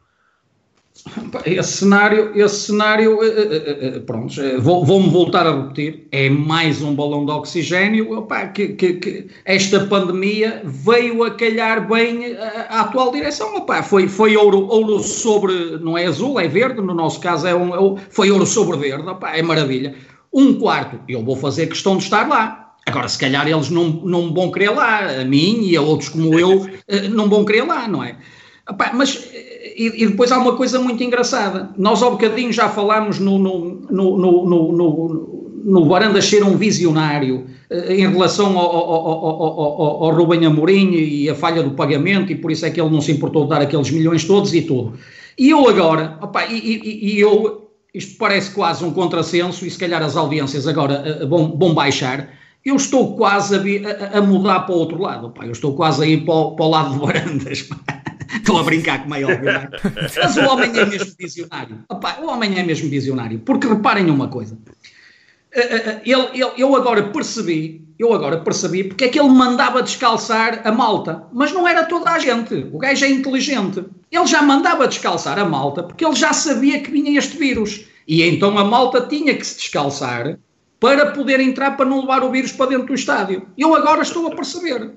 Esse cenário, esse cenário, eh, eh, eh, pronto, vou-me voltar a repetir, é mais um balão de oxigênio, opa, que, que, que, esta pandemia veio a calhar bem a, atual direção, opa, foi, foi ouro, ouro sobre, não é azul, é verde, no nosso caso é um, é foi ouro sobre verde, opa, é maravilha. Um quarto, eu vou fazer questão de estar lá, agora se calhar eles não, não vão querer lá, a mim e a outros como eu, não vão querer lá, não é? Mas e, e, depois há uma coisa muito engraçada. Nós ao bocadinho já falámos no, no, no, no, no, no, no Varanda ser um visionário eh, em relação ao, ao, ao, ao, Rubem Amorim e a falha do pagamento, e por isso é que ele não se importou de dar aqueles milhões todos e tudo. E eu agora, opa, e, e, e eu, isto parece quase um contrassenso, e se calhar as audiências agora uh, vão, vão baixar, eu estou quase a, a, mudar para o outro lado, opa, eu estou quase a ir para o, para o lado de varandas. Estou a brincar, como é óbvio, é? Mas o homem é mesmo visionário. Opa, o homem é mesmo visionário. Porque reparem uma coisa. Eh, eh, eh, ele, ele, eu agora percebi, eu agora percebi porque é que ele mandava descalçar a malta. Mas não era toda a gente. O gajo é inteligente. Ele já mandava descalçar a malta porque ele já sabia que vinha este vírus. E então a malta tinha que se descalçar para poder entrar para não levar o vírus para dentro do estádio. Eu agora estou a perceber.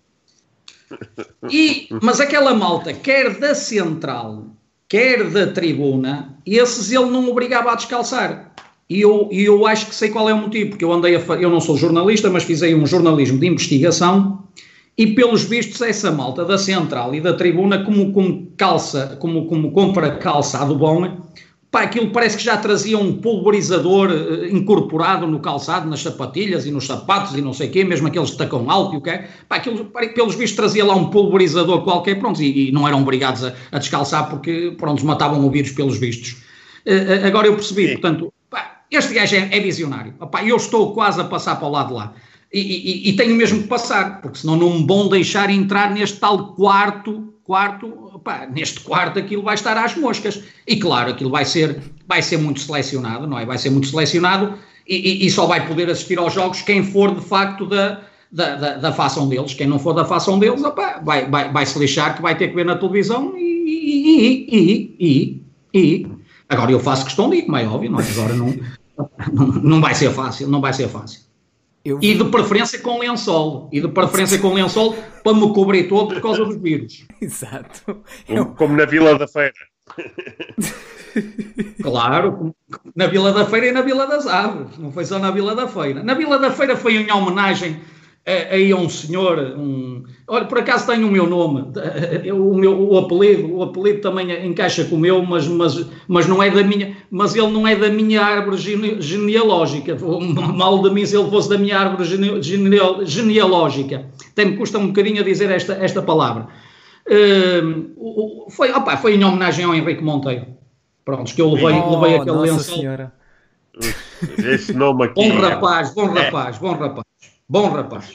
E, mas aquela malta, quer da central, quer da tribuna, esses ele não obrigava a descalçar. E eu, e eu acho que sei qual é o motivo, porque eu andei a, eu não sou jornalista, mas fiz um jornalismo de investigação e pelos vistos essa malta da central e da tribuna como, como calça, como, como compra calçado bom, pá, aquilo parece que já trazia um pulverizador uh, incorporado no calçado, nas sapatilhas e nos sapatos e não sei o quê, mesmo aqueles de tacão alto e o que é. Pá, aquilo, pelos vistos, trazia lá um pulverizador qualquer, pronto, e, e não eram obrigados a, a, descalçar porque, pronto, matavam o vírus pelos vistos. Uh, agora eu percebi, Sim. portanto, pá, este gajo é, é visionário. Opá, eu estou quase a passar para o lado de lá. E, e, e, tenho mesmo que passar, porque senão não me vão deixar entrar neste tal quarto quarto, neste quarto aquilo vai estar às moscas. E claro, aquilo vai ser, vai ser muito selecionado, não é? Vai ser muito selecionado e, e, e só vai poder assistir aos jogos quem for de facto da, da, da, da fação deles. Quem não for da fação deles, vai, vai, vai se lixar que vai ter que ver na televisão e, e, e, e, Agora eu faço questão de ir, como é óbvio, não é? Agora não, não, não vai ser fácil, não vai ser fácil. Eu... E de preferência com lençol. E de preferência com lençol para me cobrir todo por causa dos vírus. Exato. Eu... Como na Vila da Feira. Claro, na Vila da Feira e na Vila das Aves. Não foi só na Vila da Feira. Na Vila da Feira foi em homenagem aí a um senhor, um, olha, por acaso tenho o meu nome, o meu o apelido, o apelido também encaixa com o meu, mas, mas, mas não é da minha, mas ele não é da minha árvore gene, genealógica, mal de mim se ele fosse da minha árvore gene, gene, genealógica, até me custa um bocadinho a dizer esta, esta palavra. Uh, foi, opa, foi em homenagem ao Henrique Monteiro. Prontos, que eu levei, oh, levei aquele lençol. Senhora. Esse nome aqui. Bom é- rapaz, bom rapaz, é. bom rapaz. Bom, rapaz.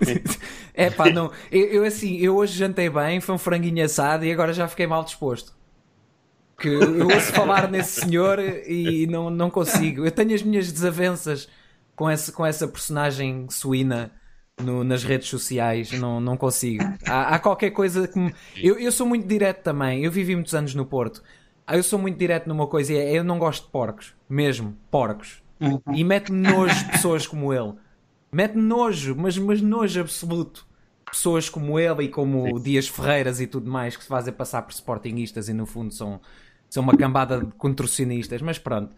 é pá, não. Eu, eu, assim, eu hoje jantei bem, foi um franguinho assado e agora já fiquei mal disposto. Que eu ouço falar nesse senhor e não, não consigo. Eu tenho as minhas desavenças com essa, com essa personagem suína no, nas redes sociais, não, não consigo. Há, há qualquer coisa que me... eu, eu sou muito direto também. Eu vivi muitos anos no Porto. Eu sou muito direto numa coisa e é eu não gosto de porcos, mesmo, porcos. Uhum. E mete-me nojo pessoas como ele mete nojo, mas, mas nojo absoluto. Pessoas como ele e como Sim. Dias Ferreiras e tudo mais que se fazem passar por sportinguistas e no fundo são, são uma cambada de contorcionistas, mas pronto.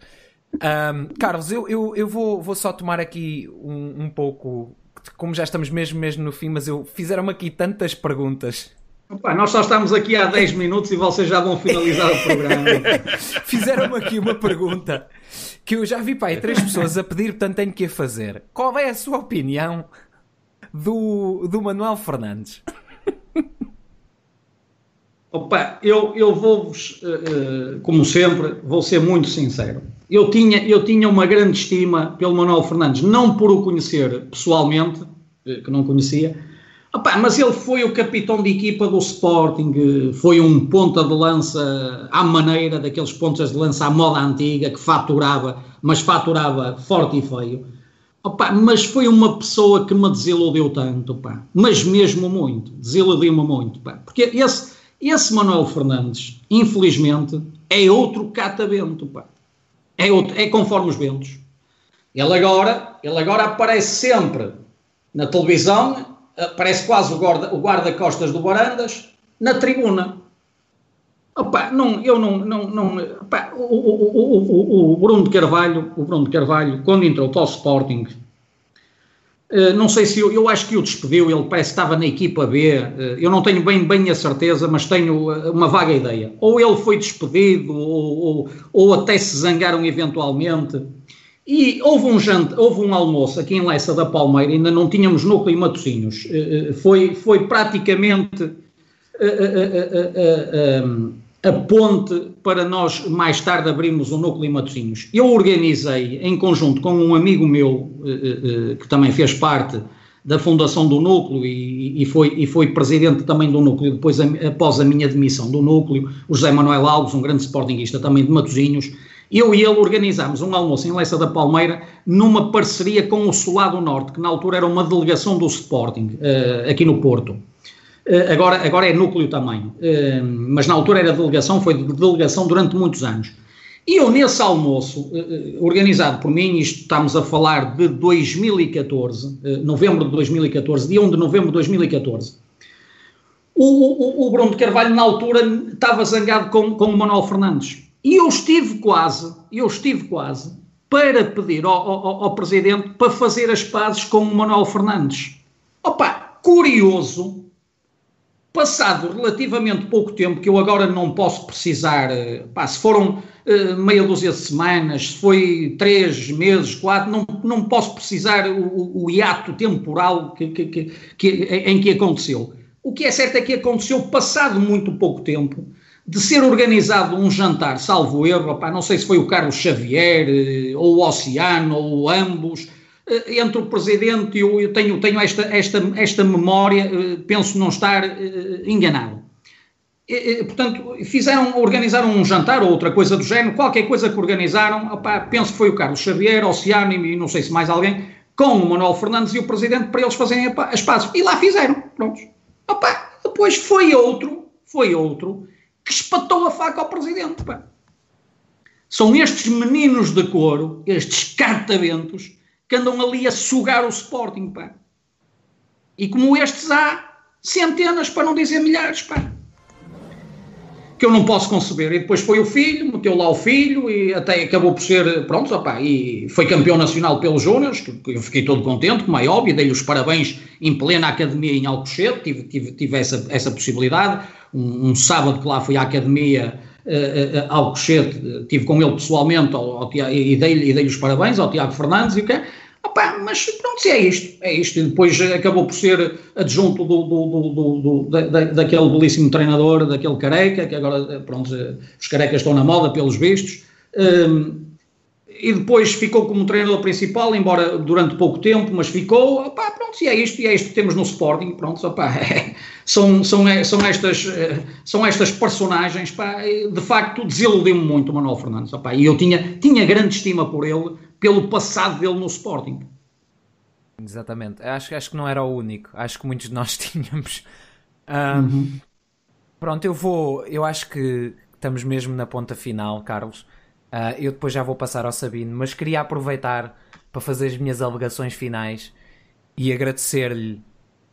Um, Carlos, eu, eu, eu vou, vou só tomar aqui um, um pouco, como já estamos mesmo, mesmo no fim, mas eu fizeram-me aqui tantas perguntas. Opa, nós só estamos aqui há 10 minutos e vocês já vão finalizar o programa. fizeram-me aqui uma pergunta que eu já vi para aí três pessoas a pedir, portanto tenho que a fazer. Qual é a sua opinião do, do Manuel Fernandes? Opa, eu, eu vou-vos, uh, como sempre, vou ser muito sincero. Eu tinha, eu tinha uma grande estima pelo Manuel Fernandes, não por o conhecer pessoalmente, que não conhecia, Opa, mas ele foi o capitão de equipa do Sporting, foi um ponta de lança à maneira daqueles pontas de lança à moda antiga, que faturava, mas faturava forte e feio. Opa, mas foi uma pessoa que me desiludiu tanto, pá. mas mesmo muito, desiludiu-me muito, pá. porque esse, esse Manuel Fernandes, infelizmente, é outro catavento, pá. É, outro, é conforme os ventos. Ele agora, ele agora aparece sempre na televisão parece quase o guarda-costas guarda do Barandas, na tribuna. Opa, não, eu não, não, não opa, o, o, o, o, Bruno de Carvalho, o Bruno de Carvalho, quando entrou para o Sporting, Uh, não sei se eu, eu acho que o despediu, ele parece que estava na equipa B, uh, eu não tenho bem, bem a certeza, mas tenho uma vaga ideia. Ou ele foi despedido, ou, ou, ou até se zangaram eventualmente. E houve um, jante, houve um almoço aqui em Leça da Palmeira, ainda não tínhamos núcleo em Matosinhos. Uh, foi, foi praticamente a ponte para nós mais tarde abrirmos o núcleo em Matosinhos. Eu organizei em conjunto com um amigo meu eh, eh, eh, que também fez parte da fundação do núcleo e, e, foi, e foi presidente também do núcleo depois após a minha demissão do núcleo, o José Manuel Alves, um grande sportinguista também de Matosinhos, eu e ele organizámos um almoço em Leça da Palmeira numa parceria com o Solado Norte, que na altura era uma delegação do Sporting, aqui no Porto. Eh, agora, agora é núcleo também, eh, mas na altura era delegação, foi de delegação durante muitos anos. E eu, nesse almoço, organizado por mim, isto estamos a falar de 2014, novembro de 2014, dia 1 de novembro de 2014, o, o, o Bruno de Carvalho, na altura, estava zangado com, com o Manuel Fernandes. E eu estive quase, eu estive quase, para pedir ao, ao, ao Presidente para fazer as pazes com o Manuel Fernandes. Opa, curioso, Passado relativamente pouco tempo, que eu agora não posso precisar, eh, pá, se foram uh, meia dúzia de semanas, se foi três meses, quatro, não, não posso precisar o, o hiato temporal que, que, que, que, em que aconteceu. O que é certo é que aconteceu passado muito pouco tempo de ser organizado um jantar, salvo erro, pá, não sei se foi o Carlos Xavier, eh, ou o Oceano, ou ambos, eh, entre o Presidente e eu, tenho, tenho esta, esta, esta memória, eh, penso não estar enganado. Portanto, fizeram, organizaram um jantar ou outra coisa do género, qualquer coisa que organizaram, opa, penso que foi o Carlos Xavier, Oceano e não sei se mais alguém, com o Manuel Fernandes e o Presidente para eles fazerem as pazes. E lá fizeram, prontos. Opa, depois foi outro, foi outro, que espatou a faca ao Presidente. Pá. São estes meninos de couro, estes cartaventos, que andam ali a sugar o Sporting, pá. E como estes há centenas, para não dizer milhares, pá. Que eu não posso conceber. E depois foi o filho, meteu lá o filho e até acabou por ser, pronto, opá, e foi campeão nacional pelos Júniors, que eu fiquei todo contente, como é óbvio, dei-lhe os parabéns em plena academia em Alcochete, tive, tive, tive essa, essa possibilidade. Um, um sábado que lá fui à academia uh, uh, Alcochete, estive com ele pessoalmente ao, ao, e dei-lhe dei os parabéns ao Tiago Fernandes e o que é Opa, mas pronto, é isto, é isto. E depois acabou por ser adjunto do, do, do, da, daquele belíssimo treinador, daquele careca, que agora, pronto, os carecas estão na moda pelos vistos. Um, e depois ficou como treinador principal, embora durante pouco tempo, mas ficou, opá, pronto, e é isto, e é isto que temos no Sporting, pronto, opá, é, são, são, são, estas, são estas personagens, pá, de facto desiludiu-me muito o Manuel Fernandes, opá, e eu tinha, tinha grande estima por ele, pelo passado dele no Sporting. Exatamente. Acho, acho que não era o único. Acho que muitos de nós tínhamos. Um, uhum. Pronto, eu vou. Eu acho que estamos mesmo na ponta final, Carlos. Uh, eu depois já vou passar ao Sabino, mas queria aproveitar para fazer as minhas alegações finais e agradecer-lhe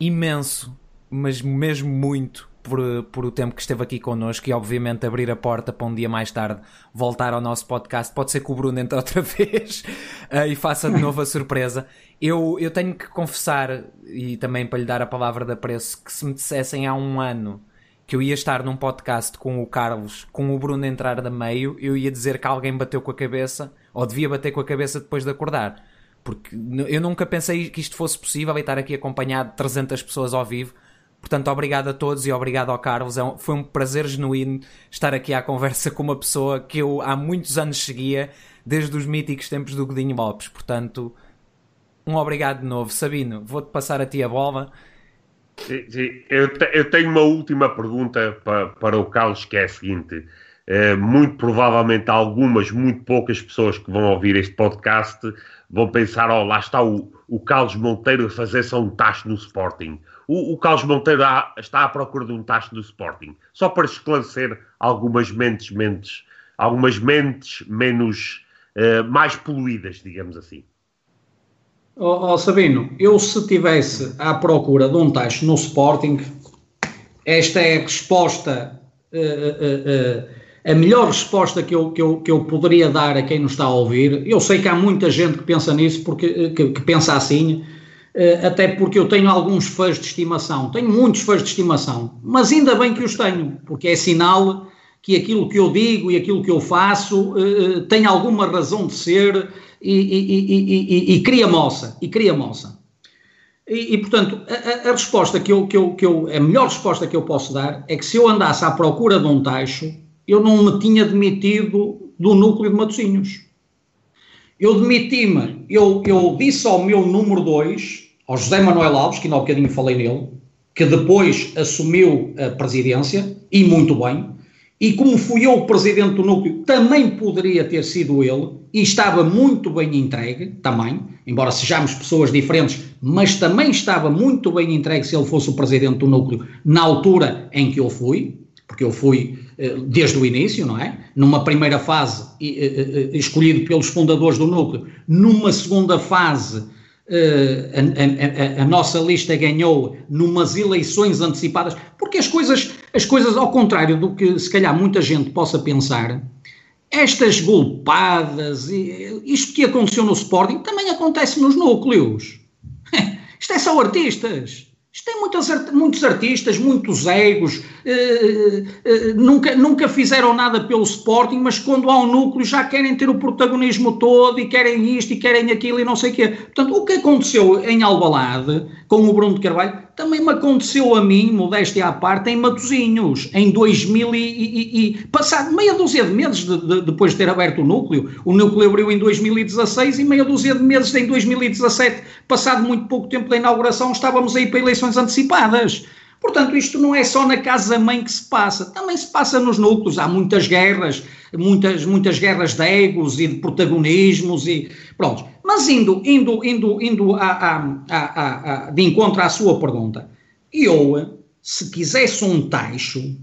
imenso, mas mesmo muito, por, por o tempo que esteve aqui connosco e obviamente abrir a porta para um dia mais tarde voltar ao nosso podcast. Pode ser que o Bruno entre outra vez uh, e faça de novo a surpresa. Eu, eu tenho que confessar, e também para lhe dar a palavra de apreço, que se me dissessem há um ano que eu ia estar num podcast com o Carlos, com o Bruno entrar da meio, eu ia dizer que alguém bateu com a cabeça, ou devia bater com a cabeça depois de acordar. Porque eu nunca pensei que isto fosse possível e estar aqui acompanhado de 300 pessoas ao vivo Portanto, obrigado a todos e obrigado ao Carlos. É um, foi um prazer genuíno estar aqui à conversa com uma pessoa que eu há muitos anos seguia, desde os míticos tempos do Godinho Lopes. Portanto, um obrigado de novo. Sabino, vou-te passar a ti a bola. Sim, sim. Eu, te, eu, tenho uma última pergunta para, para o Carlos, que é a seguinte. É, muito provavelmente algumas, muito poucas pessoas que vão ouvir este podcast vão pensar, oh, lá está o, o Carlos Monteiro a fazer só um tacho no Sporting o, o Carlos Monteiro está à procura de um tacho do Sporting. Só para esclarecer algumas mentes, mentes, algumas mentes menos, uh, mais poluídas, digamos assim. Oh, oh, Sabino, eu se tivesse à procura de um tacho no Sporting, esta é a resposta, uh, uh, a melhor resposta que eu, que, eu, que eu poderia dar a quem nos está a ouvir. Eu sei que há muita gente que pensa nisso, porque, que, que pensa assim, até porque eu tenho alguns fãs de estimação, tenho muitos fãs de estimação, mas ainda bem que os tenho, porque é sinal que aquilo que eu digo e aquilo que eu faço uh, tem alguma razão de ser e, e, e, e cria moça, e cria moça. E, portanto, a, a, resposta que eu, que, eu, que eu, a melhor resposta que eu posso dar é que se eu andasse à procura de um tacho, eu não me tinha demitido do núcleo de Matosinhos. Eu demiti-me, eu, eu disse ao meu número 2, ao José Manuel Alves, que ainda há um bocadinho falei nele, que depois assumiu a presidência, e muito bem, e como fui eu o presidente do núcleo, também poderia ter sido ele, e estava muito bem entregue, também, embora sejamos pessoas diferentes, mas também estava muito bem entregue se ele fosse o presidente do núcleo na altura em que eu fui, porque eu fui eh, desde o início, não é? Numa primeira fase, eh, eh, escolhido pelos fundadores do núcleo, numa segunda fase, a, a, a, nossa lista ganhou numas eleições antecipadas, porque as coisas, as coisas, ao contrário do que se calhar muita gente possa pensar, estas golpadas, isto que aconteceu no Sporting, também acontece nos núcleos. Isto é só artistas. Isto tem muitos, muitos artistas, muitos egos, eh, eh, nunca, nunca fizeram nada pelo Sporting, mas quando há um núcleo já querem ter o protagonismo todo e querem isto e querem aquilo e não sei o quê. Portanto, o que aconteceu em Albalade com o Bruno de Carvalho também me aconteceu a mim, modéstia à parte, em Matozinhos, em 2000 e, e, e passado meia dúzia de meses de, de, depois de ter aberto o núcleo. O núcleo abriu em 2016 e meia dúzia de meses em 2017, passado muito pouco tempo da inauguração, estávamos aí para eleições antecipadas. Portanto, isto não é só na casa-mãe que se passa, também se passa nos núcleos. Há muitas guerras, muitas, muitas guerras de egos e de protagonismos e pronto. Mas indo, indo, indo, indo a, a, a, a, de encontro à sua pergunta, eu, se quisesse um tacho,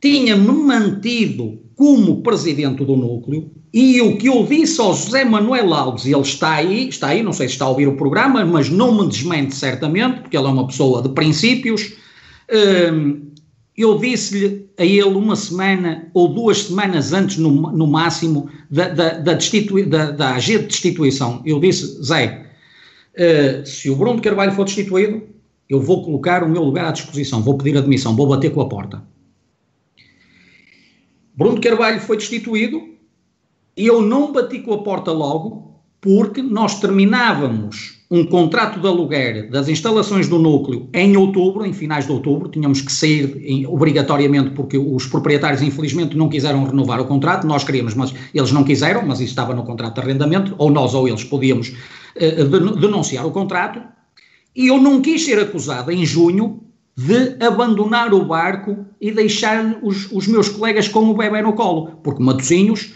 tinha-me mantido como presidente do núcleo e o que eu disse ao José Manuel Alves, ele está aí, está aí, não sei se está a ouvir o programa, mas não me desmente certamente, porque ele é uma pessoa de princípios, eu disse-lhe a ele uma semana ou duas semanas antes, no, no máximo, da, da, da, da, da de destituição. Eu disse, Zé, uh, se o Bruno de Carvalho for destituído, eu vou colocar o meu lugar à disposição, vou pedir admissão, vou bater com a porta. Bruno de Carvalho foi destituído e eu não bati com a porta logo, porque nós terminávamos um contrato de aluguer das instalações do núcleo em outubro, em finais de outubro, tínhamos que sair em, obrigatoriamente porque os proprietários infelizmente não quiseram renovar o contrato, nós queríamos, mas eles não quiseram, mas isso estava no contrato de arrendamento, ou nós ou eles podíamos uh, denunciar o contrato, e eu não quis ser acusado em junho de abandonar o barco e deixar os, os meus colegas com o bebê no colo, porque Matosinhos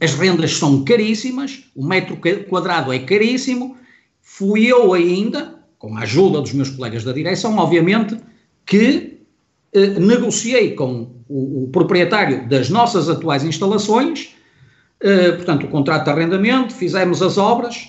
as rendas são caríssimas, o metro quadrado é caríssimo. Fui eu ainda, com a ajuda dos meus colegas da direção, obviamente, que uh, negociei com o, o, proprietário das nossas atuais instalações, uh, portanto, o contrato de arrendamento, fizemos as obras,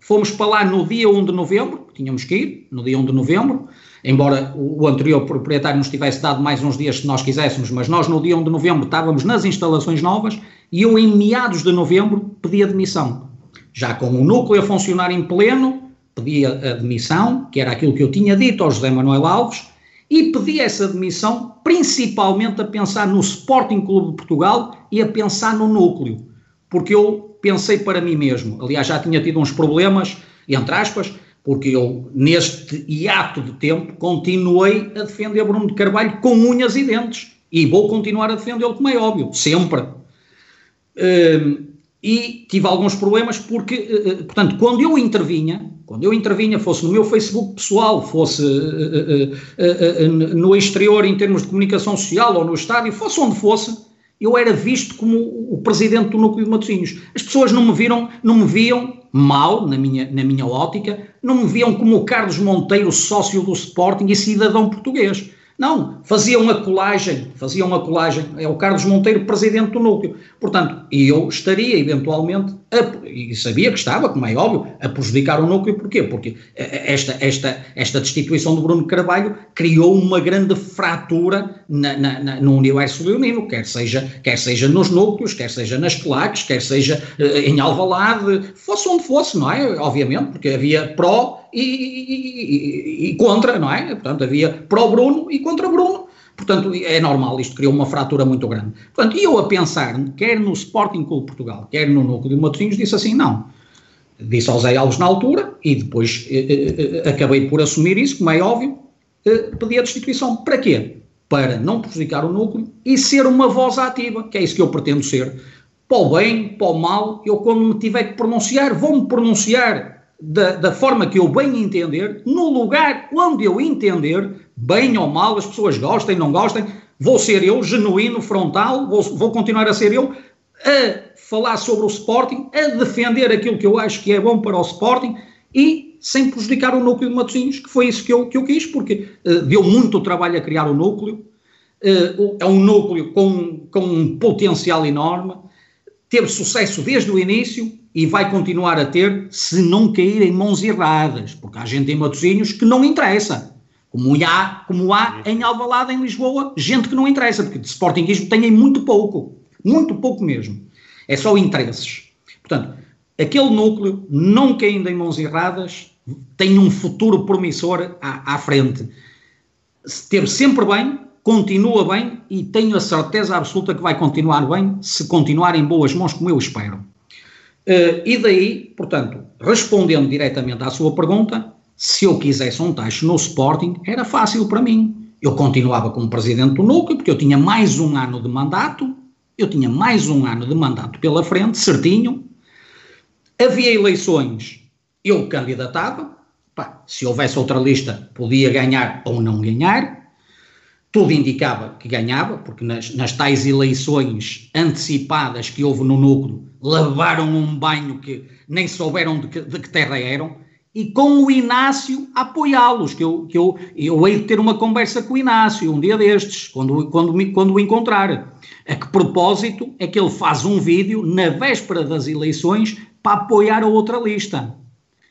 fomos para lá no dia 1 de novembro, tínhamos que ir, no dia 1 de novembro, embora o anterior proprietário nos tivesse dado mais uns dias se nós quiséssemos, mas nós no dia 1 de novembro estávamos nas instalações novas e eu em meados de novembro pedi a demissão. Já com o núcleo a funcionar em pleno, pedi a demissão, que era aquilo que eu tinha dito ao José Manuel Alves, e pedi essa demissão principalmente a pensar no Sporting Clube de Portugal e a pensar no núcleo, porque eu pensei para mim mesmo, aliás já tinha tido uns problemas, entre aspas, porque eu, neste hiato de tempo, continuei a defender Bruno de Carvalho com unhas e dentes. E vou continuar a defendê-lo, como é óbvio, sempre. Uh, e tive alguns problemas porque, uh, portanto, quando eu intervinha, quando eu intervinha, fosse no meu Facebook pessoal, fosse uh, no exterior em termos de comunicação social ou no estádio, fosse onde fosse, eu era visto como o presidente do núcleo de Matosinhos. As pessoas não me viram, não me viam mal, na minha, na minha ótica, não me viam como o Carlos Monteiro, sócio do Sporting e cidadão português. Não, faziam a colagem, faziam a colagem, é o Carlos Monteiro, presidente do núcleo. Portanto, eu estaria eventualmente a, e sabia que estava, como é óbvio, a prejudicar o núcleo, porquê? Porque esta, esta, esta destituição do Bruno Carvalho criou uma grande fratura na, na, na, no universo leonino, quer seja, quer seja nos núcleos, quer seja nas claques, quer seja uh, em Alvalade, fosse onde fosse, não é? Obviamente, porque havia pró e, e, e, contra, não é? Portanto, havia pró-Bruno e contra Bruno, Portanto, é normal, isto criou uma fratura muito grande. Portanto, eu a pensar, quer no Sporting Clube Portugal, quer no núcleo de Matosinhos, disse assim, não. Disse ao Zé Alves na altura, e depois eh, eh, eh, acabei por assumir isso, como é óbvio, eh, pedi a destituição. Para quê? Para não prejudicar o núcleo e ser uma voz ativa, que é isso que eu pretendo ser. Para o bem, para o mal, eu quando me tiver que pronunciar, vou-me pronunciar da, da, forma que eu bem entender, no lugar onde eu entender, bem ou mal, as pessoas gostem, não gostem, vou ser eu, genuíno, frontal, vou, vou continuar a ser eu, a falar sobre o Sporting, a defender aquilo que eu acho que é bom para o Sporting e sem prejudicar o núcleo de Matosinhos, que foi isso que eu, que eu quis, porque uh, deu muito trabalho a criar o núcleo, uh, é um núcleo com, com um potencial enorme, teve sucesso desde o início e vai continuar a ter se não cair em mãos erradas, porque há gente em Matosinhos que não interessa. Como há, como há em Alvalade, em Lisboa, gente que não interessa, porque de Sportingismo tem muito pouco, muito pouco mesmo. É só interesses. Portanto, aquele núcleo, não caindo em mãos erradas, tem um futuro promissor à, à frente. Esteve sempre bem, continua bem e tenho a certeza absoluta que vai continuar bem se continuar em boas mãos, como eu espero. Uh, e daí, portanto, respondendo diretamente à sua pergunta, se eu quisesse um tacho no Sporting, era fácil para mim. Eu continuava como presidente do núcleo, porque eu tinha mais um ano de mandato, eu tinha mais um ano de mandato pela frente, certinho. Havia eleições, eu candidatava. Pá, se houvesse outra lista, podia ganhar ou não ganhar. Tudo indicava que ganhava, porque nas, nas tais eleições antecipadas que houve no núcleo, levaram um banho que nem souberam de que, de que terra eram e com o Inácio a apoiá-los, que, eu, que eu, eu hei de ter uma conversa com o Inácio um dia destes, quando, quando, me, quando o encontrar. A que propósito é que ele faz um vídeo na véspera das eleições para apoiar a outra lista.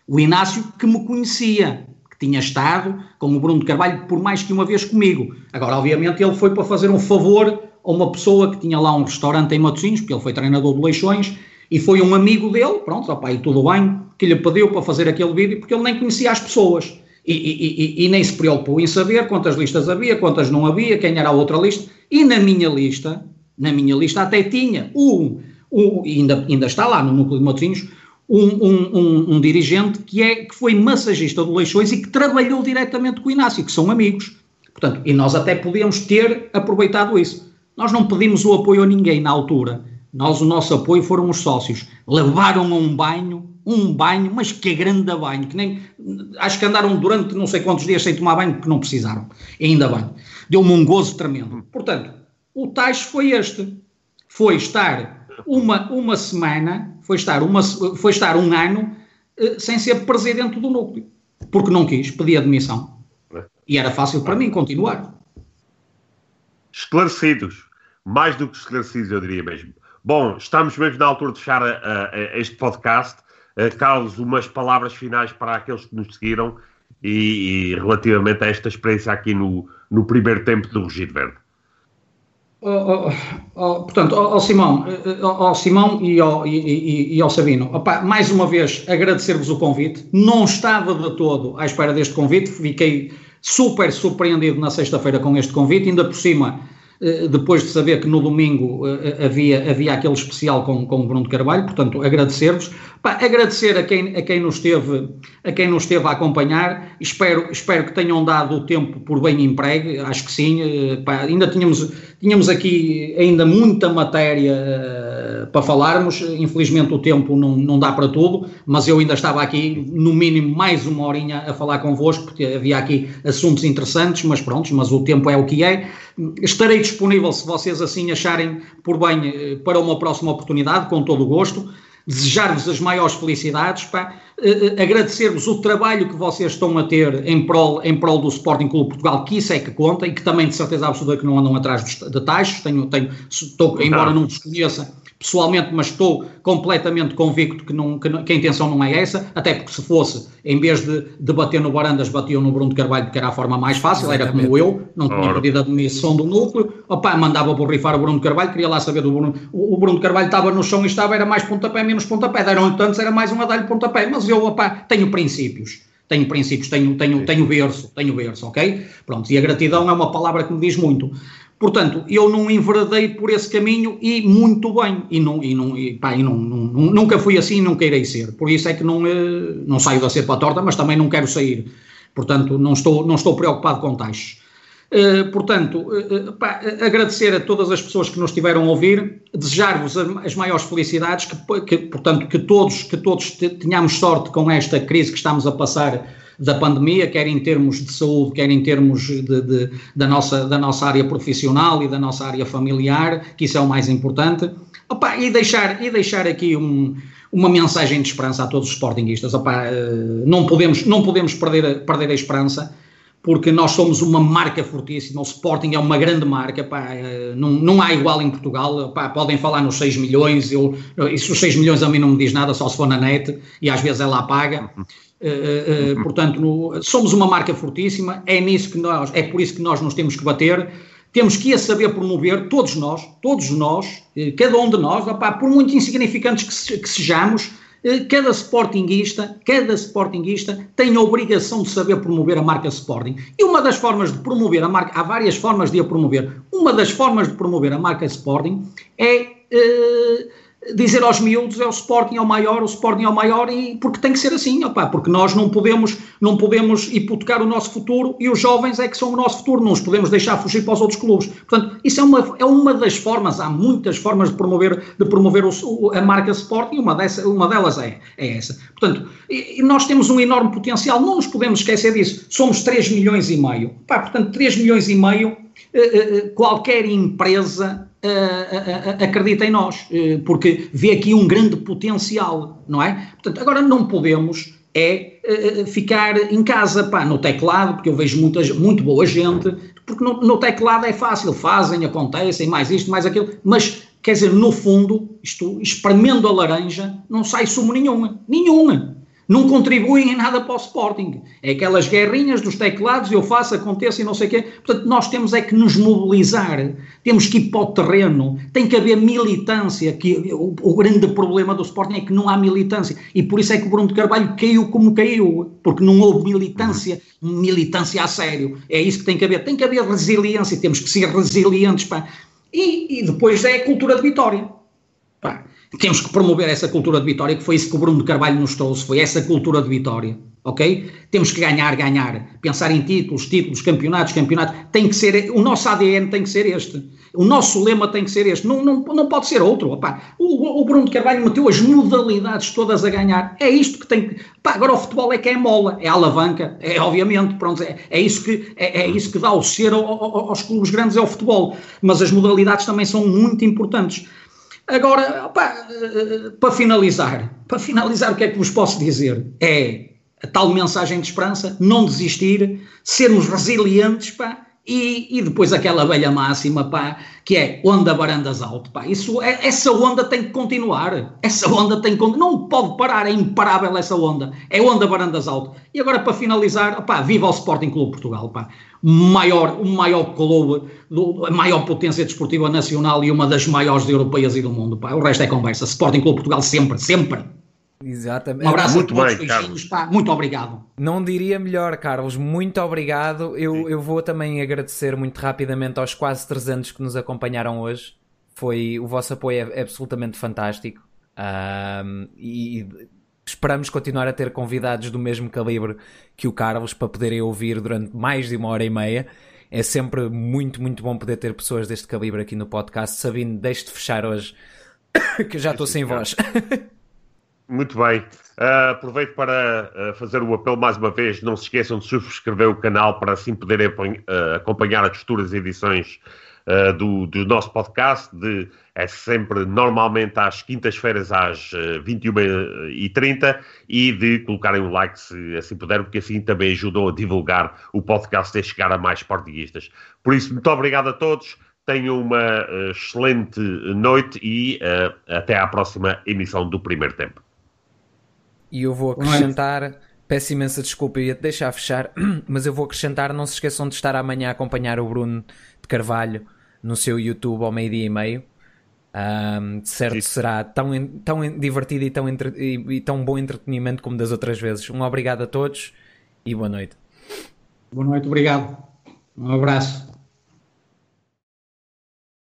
O Inácio que me conhecia, que tinha estado com o Bruno Carvalho por mais que uma vez comigo. Agora, obviamente, ele foi para fazer um favor a uma pessoa que tinha lá um restaurante em Matosinhos, porque ele foi treinador de Leixões, e foi um amigo dele, pronto, opa, e tudo bem, que lhe pediu para fazer aquele vídeo, porque ele nem conhecia as pessoas. E, e, e, e, nem se preocupou em saber quantas listas havia, quantas não havia, quem era a outra lista. E na minha lista, na minha lista até tinha um, um ainda, ainda está lá no núcleo de Matosinhos, um, um, um, um, dirigente que, é, que foi massagista do Leixões e que trabalhou diretamente com o Inácio, que são amigos. Portanto, e nós até podíamos ter aproveitado isso. Nós não pedimos o apoio a ninguém na altura nós, o nosso apoio foram os sócios. Levaram um banho, um banho, mas que grande banho, que nem. Acho que andaram durante não sei quantos dias sem tomar banho, porque não precisaram. Ainda bem. Deu-me um gozo tremendo. Portanto, o taxa foi este. Foi estar uma, uma semana, foi estar, uma, foi estar um ano eh, sem ser presidente do núcleo. Porque não quis, pedi admissão. E era fácil para mim continuar. Esclarecidos. Mais do que esclarecidos, eu diria mesmo. Bom, estamos mesmo na altura de fechar a, a, a este podcast. Uh, Carlos, umas palavras finais para aqueles que nos seguiram e, e relativamente a esta experiência aqui no, no primeiro tempo do Rugido Verde. Portanto, ao Simão, ao Simão e ao, e, e, e Sabino, opa, mais uma vez agradecer-vos o convite. Não estava de todo à espera deste convite, fiquei super surpreendido na sexta-feira com este convite, ainda por cima eh, depois de saber que no domingo eh, eh, havia, havia aquele especial com, com o Bruno de Carvalho, portanto, agradecer-vos. Agradecer a quem, a, quem nos esteve, a quem nos esteve a acompanhar, espero, espero que tenham dado o tempo por bem empregue, acho que sim, pá, ainda tínhamos, tínhamos aqui ainda muita matéria para falarmos, infelizmente o tempo não, não dá para tudo, mas eu ainda estava aqui no mínimo mais uma horinha a falar convosco, porque havia aqui assuntos interessantes, mas pronto, mas o tempo é o que é. Estarei disponível se vocês assim acharem por bem eh, para uma próxima oportunidade, com todo o gosto. Desejar-vos as maiores felicidades, pá, eh, eh, agradecer-vos o trabalho que vocês estão a ter em prol, em prol do Sporting Clube Portugal, que isso é que conta e que também de certeza absoluta que não andam atrás de taxas. Tenho, tenho, estou, embora não vos conheça, pessoalmente, mas estou completamente convicto que, não, que, que, a intenção não é essa, até porque se fosse, em vez de debater no Barandas, batiam no Bruno de Carvalho, que era a forma mais fácil, era como eu, não tinha pedido a demissão do núcleo, opa, mandava borrifar o Bruno de Carvalho, queria lá saber do Bruno, o, o Bruno de Carvalho estava no chão e estava, era mais pontapé, menos pontapé, deram tantos, era mais um a dar-lhe pontapé, mas eu, opa, tenho princípios. Tenho princípios, tenho, tenho, tenho berço, tenho berço, ok? Pronto, e a gratidão é uma palavra que me diz muito. Portanto, eu não enveredei por esse caminho e muito bem, e, não, e, não, e, pá, e não, não, nunca fui assim e nunca irei ser. Por isso é que não, eh, não saio da cepa torta, mas também não quero sair. Portanto, não estou, não estou preocupado com taxas. Uh, portanto, uh, pá, agradecer a todas as pessoas que nos estiveram a ouvir, desejar-vos as maiores felicidades, que, que, portanto, que todos, que todos tenhamos sorte com esta crise que estamos a passar da pandemia, quer em termos de saúde, quer em termos de, de, da, nossa, da nossa área profissional e da nossa área familiar, que isso é o mais importante. Opa, e, deixar, e deixar aqui um, uma mensagem de esperança a todos os sportinguistas. Opa, eh, não podemos, não podemos perder, perder a esperança porque nós somos uma marca fortíssima, o Sporting é uma grande marca, pá, eh, não, não há igual em Portugal, pá, podem falar nos 6 milhões, eu, isso os 6 milhões a mim não me diz nada, só se for na net, e às vezes ela paga, uh, uh, portanto, no, somos uma marca fortíssima, é nisso que nós, é por isso que nós nos temos que bater, temos que a saber promover, todos nós, todos nós, cada um de nós, opá, por muito insignificantes que, que sejamos, eh, cada sportinguista, cada sportinguista tem a obrigação de saber promover a marca Sporting. E uma das formas de promover a marca, há várias formas de a promover. Uma das formas de promover a marca Sporting é uh, dizer aos miúdos é o Sporting é o maior, o Sporting é o maior e porque tem que ser assim, opa, porque nós não podemos, não podemos hipotecar o nosso futuro e os jovens é que são o nosso futuro, não os podemos deixar fugir para os outros clubes. Portanto, isso é uma, é uma das formas, há muitas formas de promover, de promover o, a marca Sporting, uma, dessa, uma delas é, é essa. Portanto, e, nós temos um enorme potencial, não nos podemos esquecer disso. Somos 3 milhões e meio. Opa, portanto, 3 milhões e meio, qualquer empresa acredita em nós, porque vê aqui um grande potencial, não é? Portanto, agora não podemos é ficar em casa, pá, no teclado, porque eu vejo muita, muito boa gente, porque no, no, teclado é fácil, fazem, acontecem, mais isto, mais aquilo, mas, quer dizer, no fundo, isto, espremendo a laranja, não sai sumo nenhuma, nenhuma não contribuem em nada para o Sporting. É aquelas guerrinhas dos teclados, eu faço, aconteça e não sei o quê. Portanto, nós temos é que nos mobilizar, temos que ir para o terreno, tem que haver militância, que o, o, grande problema do Sporting é que não há militância, e por isso é que o Bruno de Carvalho caiu como caiu, porque não houve militância, militância a sério. É isso que tem que haver. Tem que haver resiliência, temos que ser resilientes, pá. E, e depois é a cultura de vitória. Pá temos que promover essa cultura de vitória, que foi isso que o Bruno Carvalho nos trouxe, foi essa cultura de vitória, ok? Temos que ganhar, ganhar, pensar em títulos, títulos, campeonatos, campeonatos, tem que ser, o nosso ADN tem que ser este, o nosso lema tem que ser este, não, não, não pode ser outro, opá. O, o Bruno Carvalho meteu as modalidades todas a ganhar, é isto que tem que, agora o futebol é que é mola, é alavanca, é obviamente, pronto, é, é isso, que, é, é, isso que dá o ser aos clubes grandes, é o futebol, mas as modalidades também são muito importantes, Agora, opa, para finalizar, para finalizar, o que é que vos posso dizer? É a tal mensagem de esperança, não desistir, sermos resilientes, pá, e, e, depois aquela velha máxima, pá, que é onda barandas alto, pá. Isso, é, essa onda tem que continuar. Essa onda tem que não pode parar, é imparável essa onda. É onda barandas alto. E agora para finalizar, pá, viva o Sporting Clube Portugal, pá. Maior, o maior clube, a maior potência desportiva nacional e uma das maiores europeias e do mundo, pá. O resto é conversa. Sporting Clube Portugal sempre, sempre. Exatamente. Um abraço muito a todos, bem, Carlos. Pá, muito obrigado. Não diria melhor, Carlos. Muito obrigado. Eu, eu vou também agradecer muito rapidamente aos quase 300 que nos acompanharam hoje. Foi o vosso apoio é absolutamente fantástico. Um, e esperamos continuar a ter convidados do mesmo calibre que o Carlos para poderem ouvir durante mais de uma hora e meia. É sempre muito, muito bom poder ter pessoas deste calibre aqui no podcast. Sabino, deixe de fechar hoje, que já estou sem voz. Muito bem. Uh, aproveito para uh, fazer o apelo mais uma vez. Não se esqueçam de subscrever o canal para assim poderem uh, acompanhar as futuras edições do, do, nosso podcast. De, é sempre normalmente às quintas-feiras às 21h30 e de colocarem um like se assim puderem, porque assim também ajudam a divulgar o podcast e chegar a mais portuguistas. Por isso, muito obrigado a todos. tenham uma excelente noite e até à próxima emissão do primeiro tempo. E eu vou acrescentar, peço imensa desculpa, ia te deixar fechar, mas eu vou acrescentar, não se esqueçam de estar amanhã a acompanhar o Bruno de Carvalho no seu YouTube ao meio-dia e meio. Um, de certo Sim. será tão, tão divertido e tão, entre, e, e tão bom entretenimento como das outras vezes. Um obrigado a todos e boa noite. Boa noite, obrigado. Um abraço.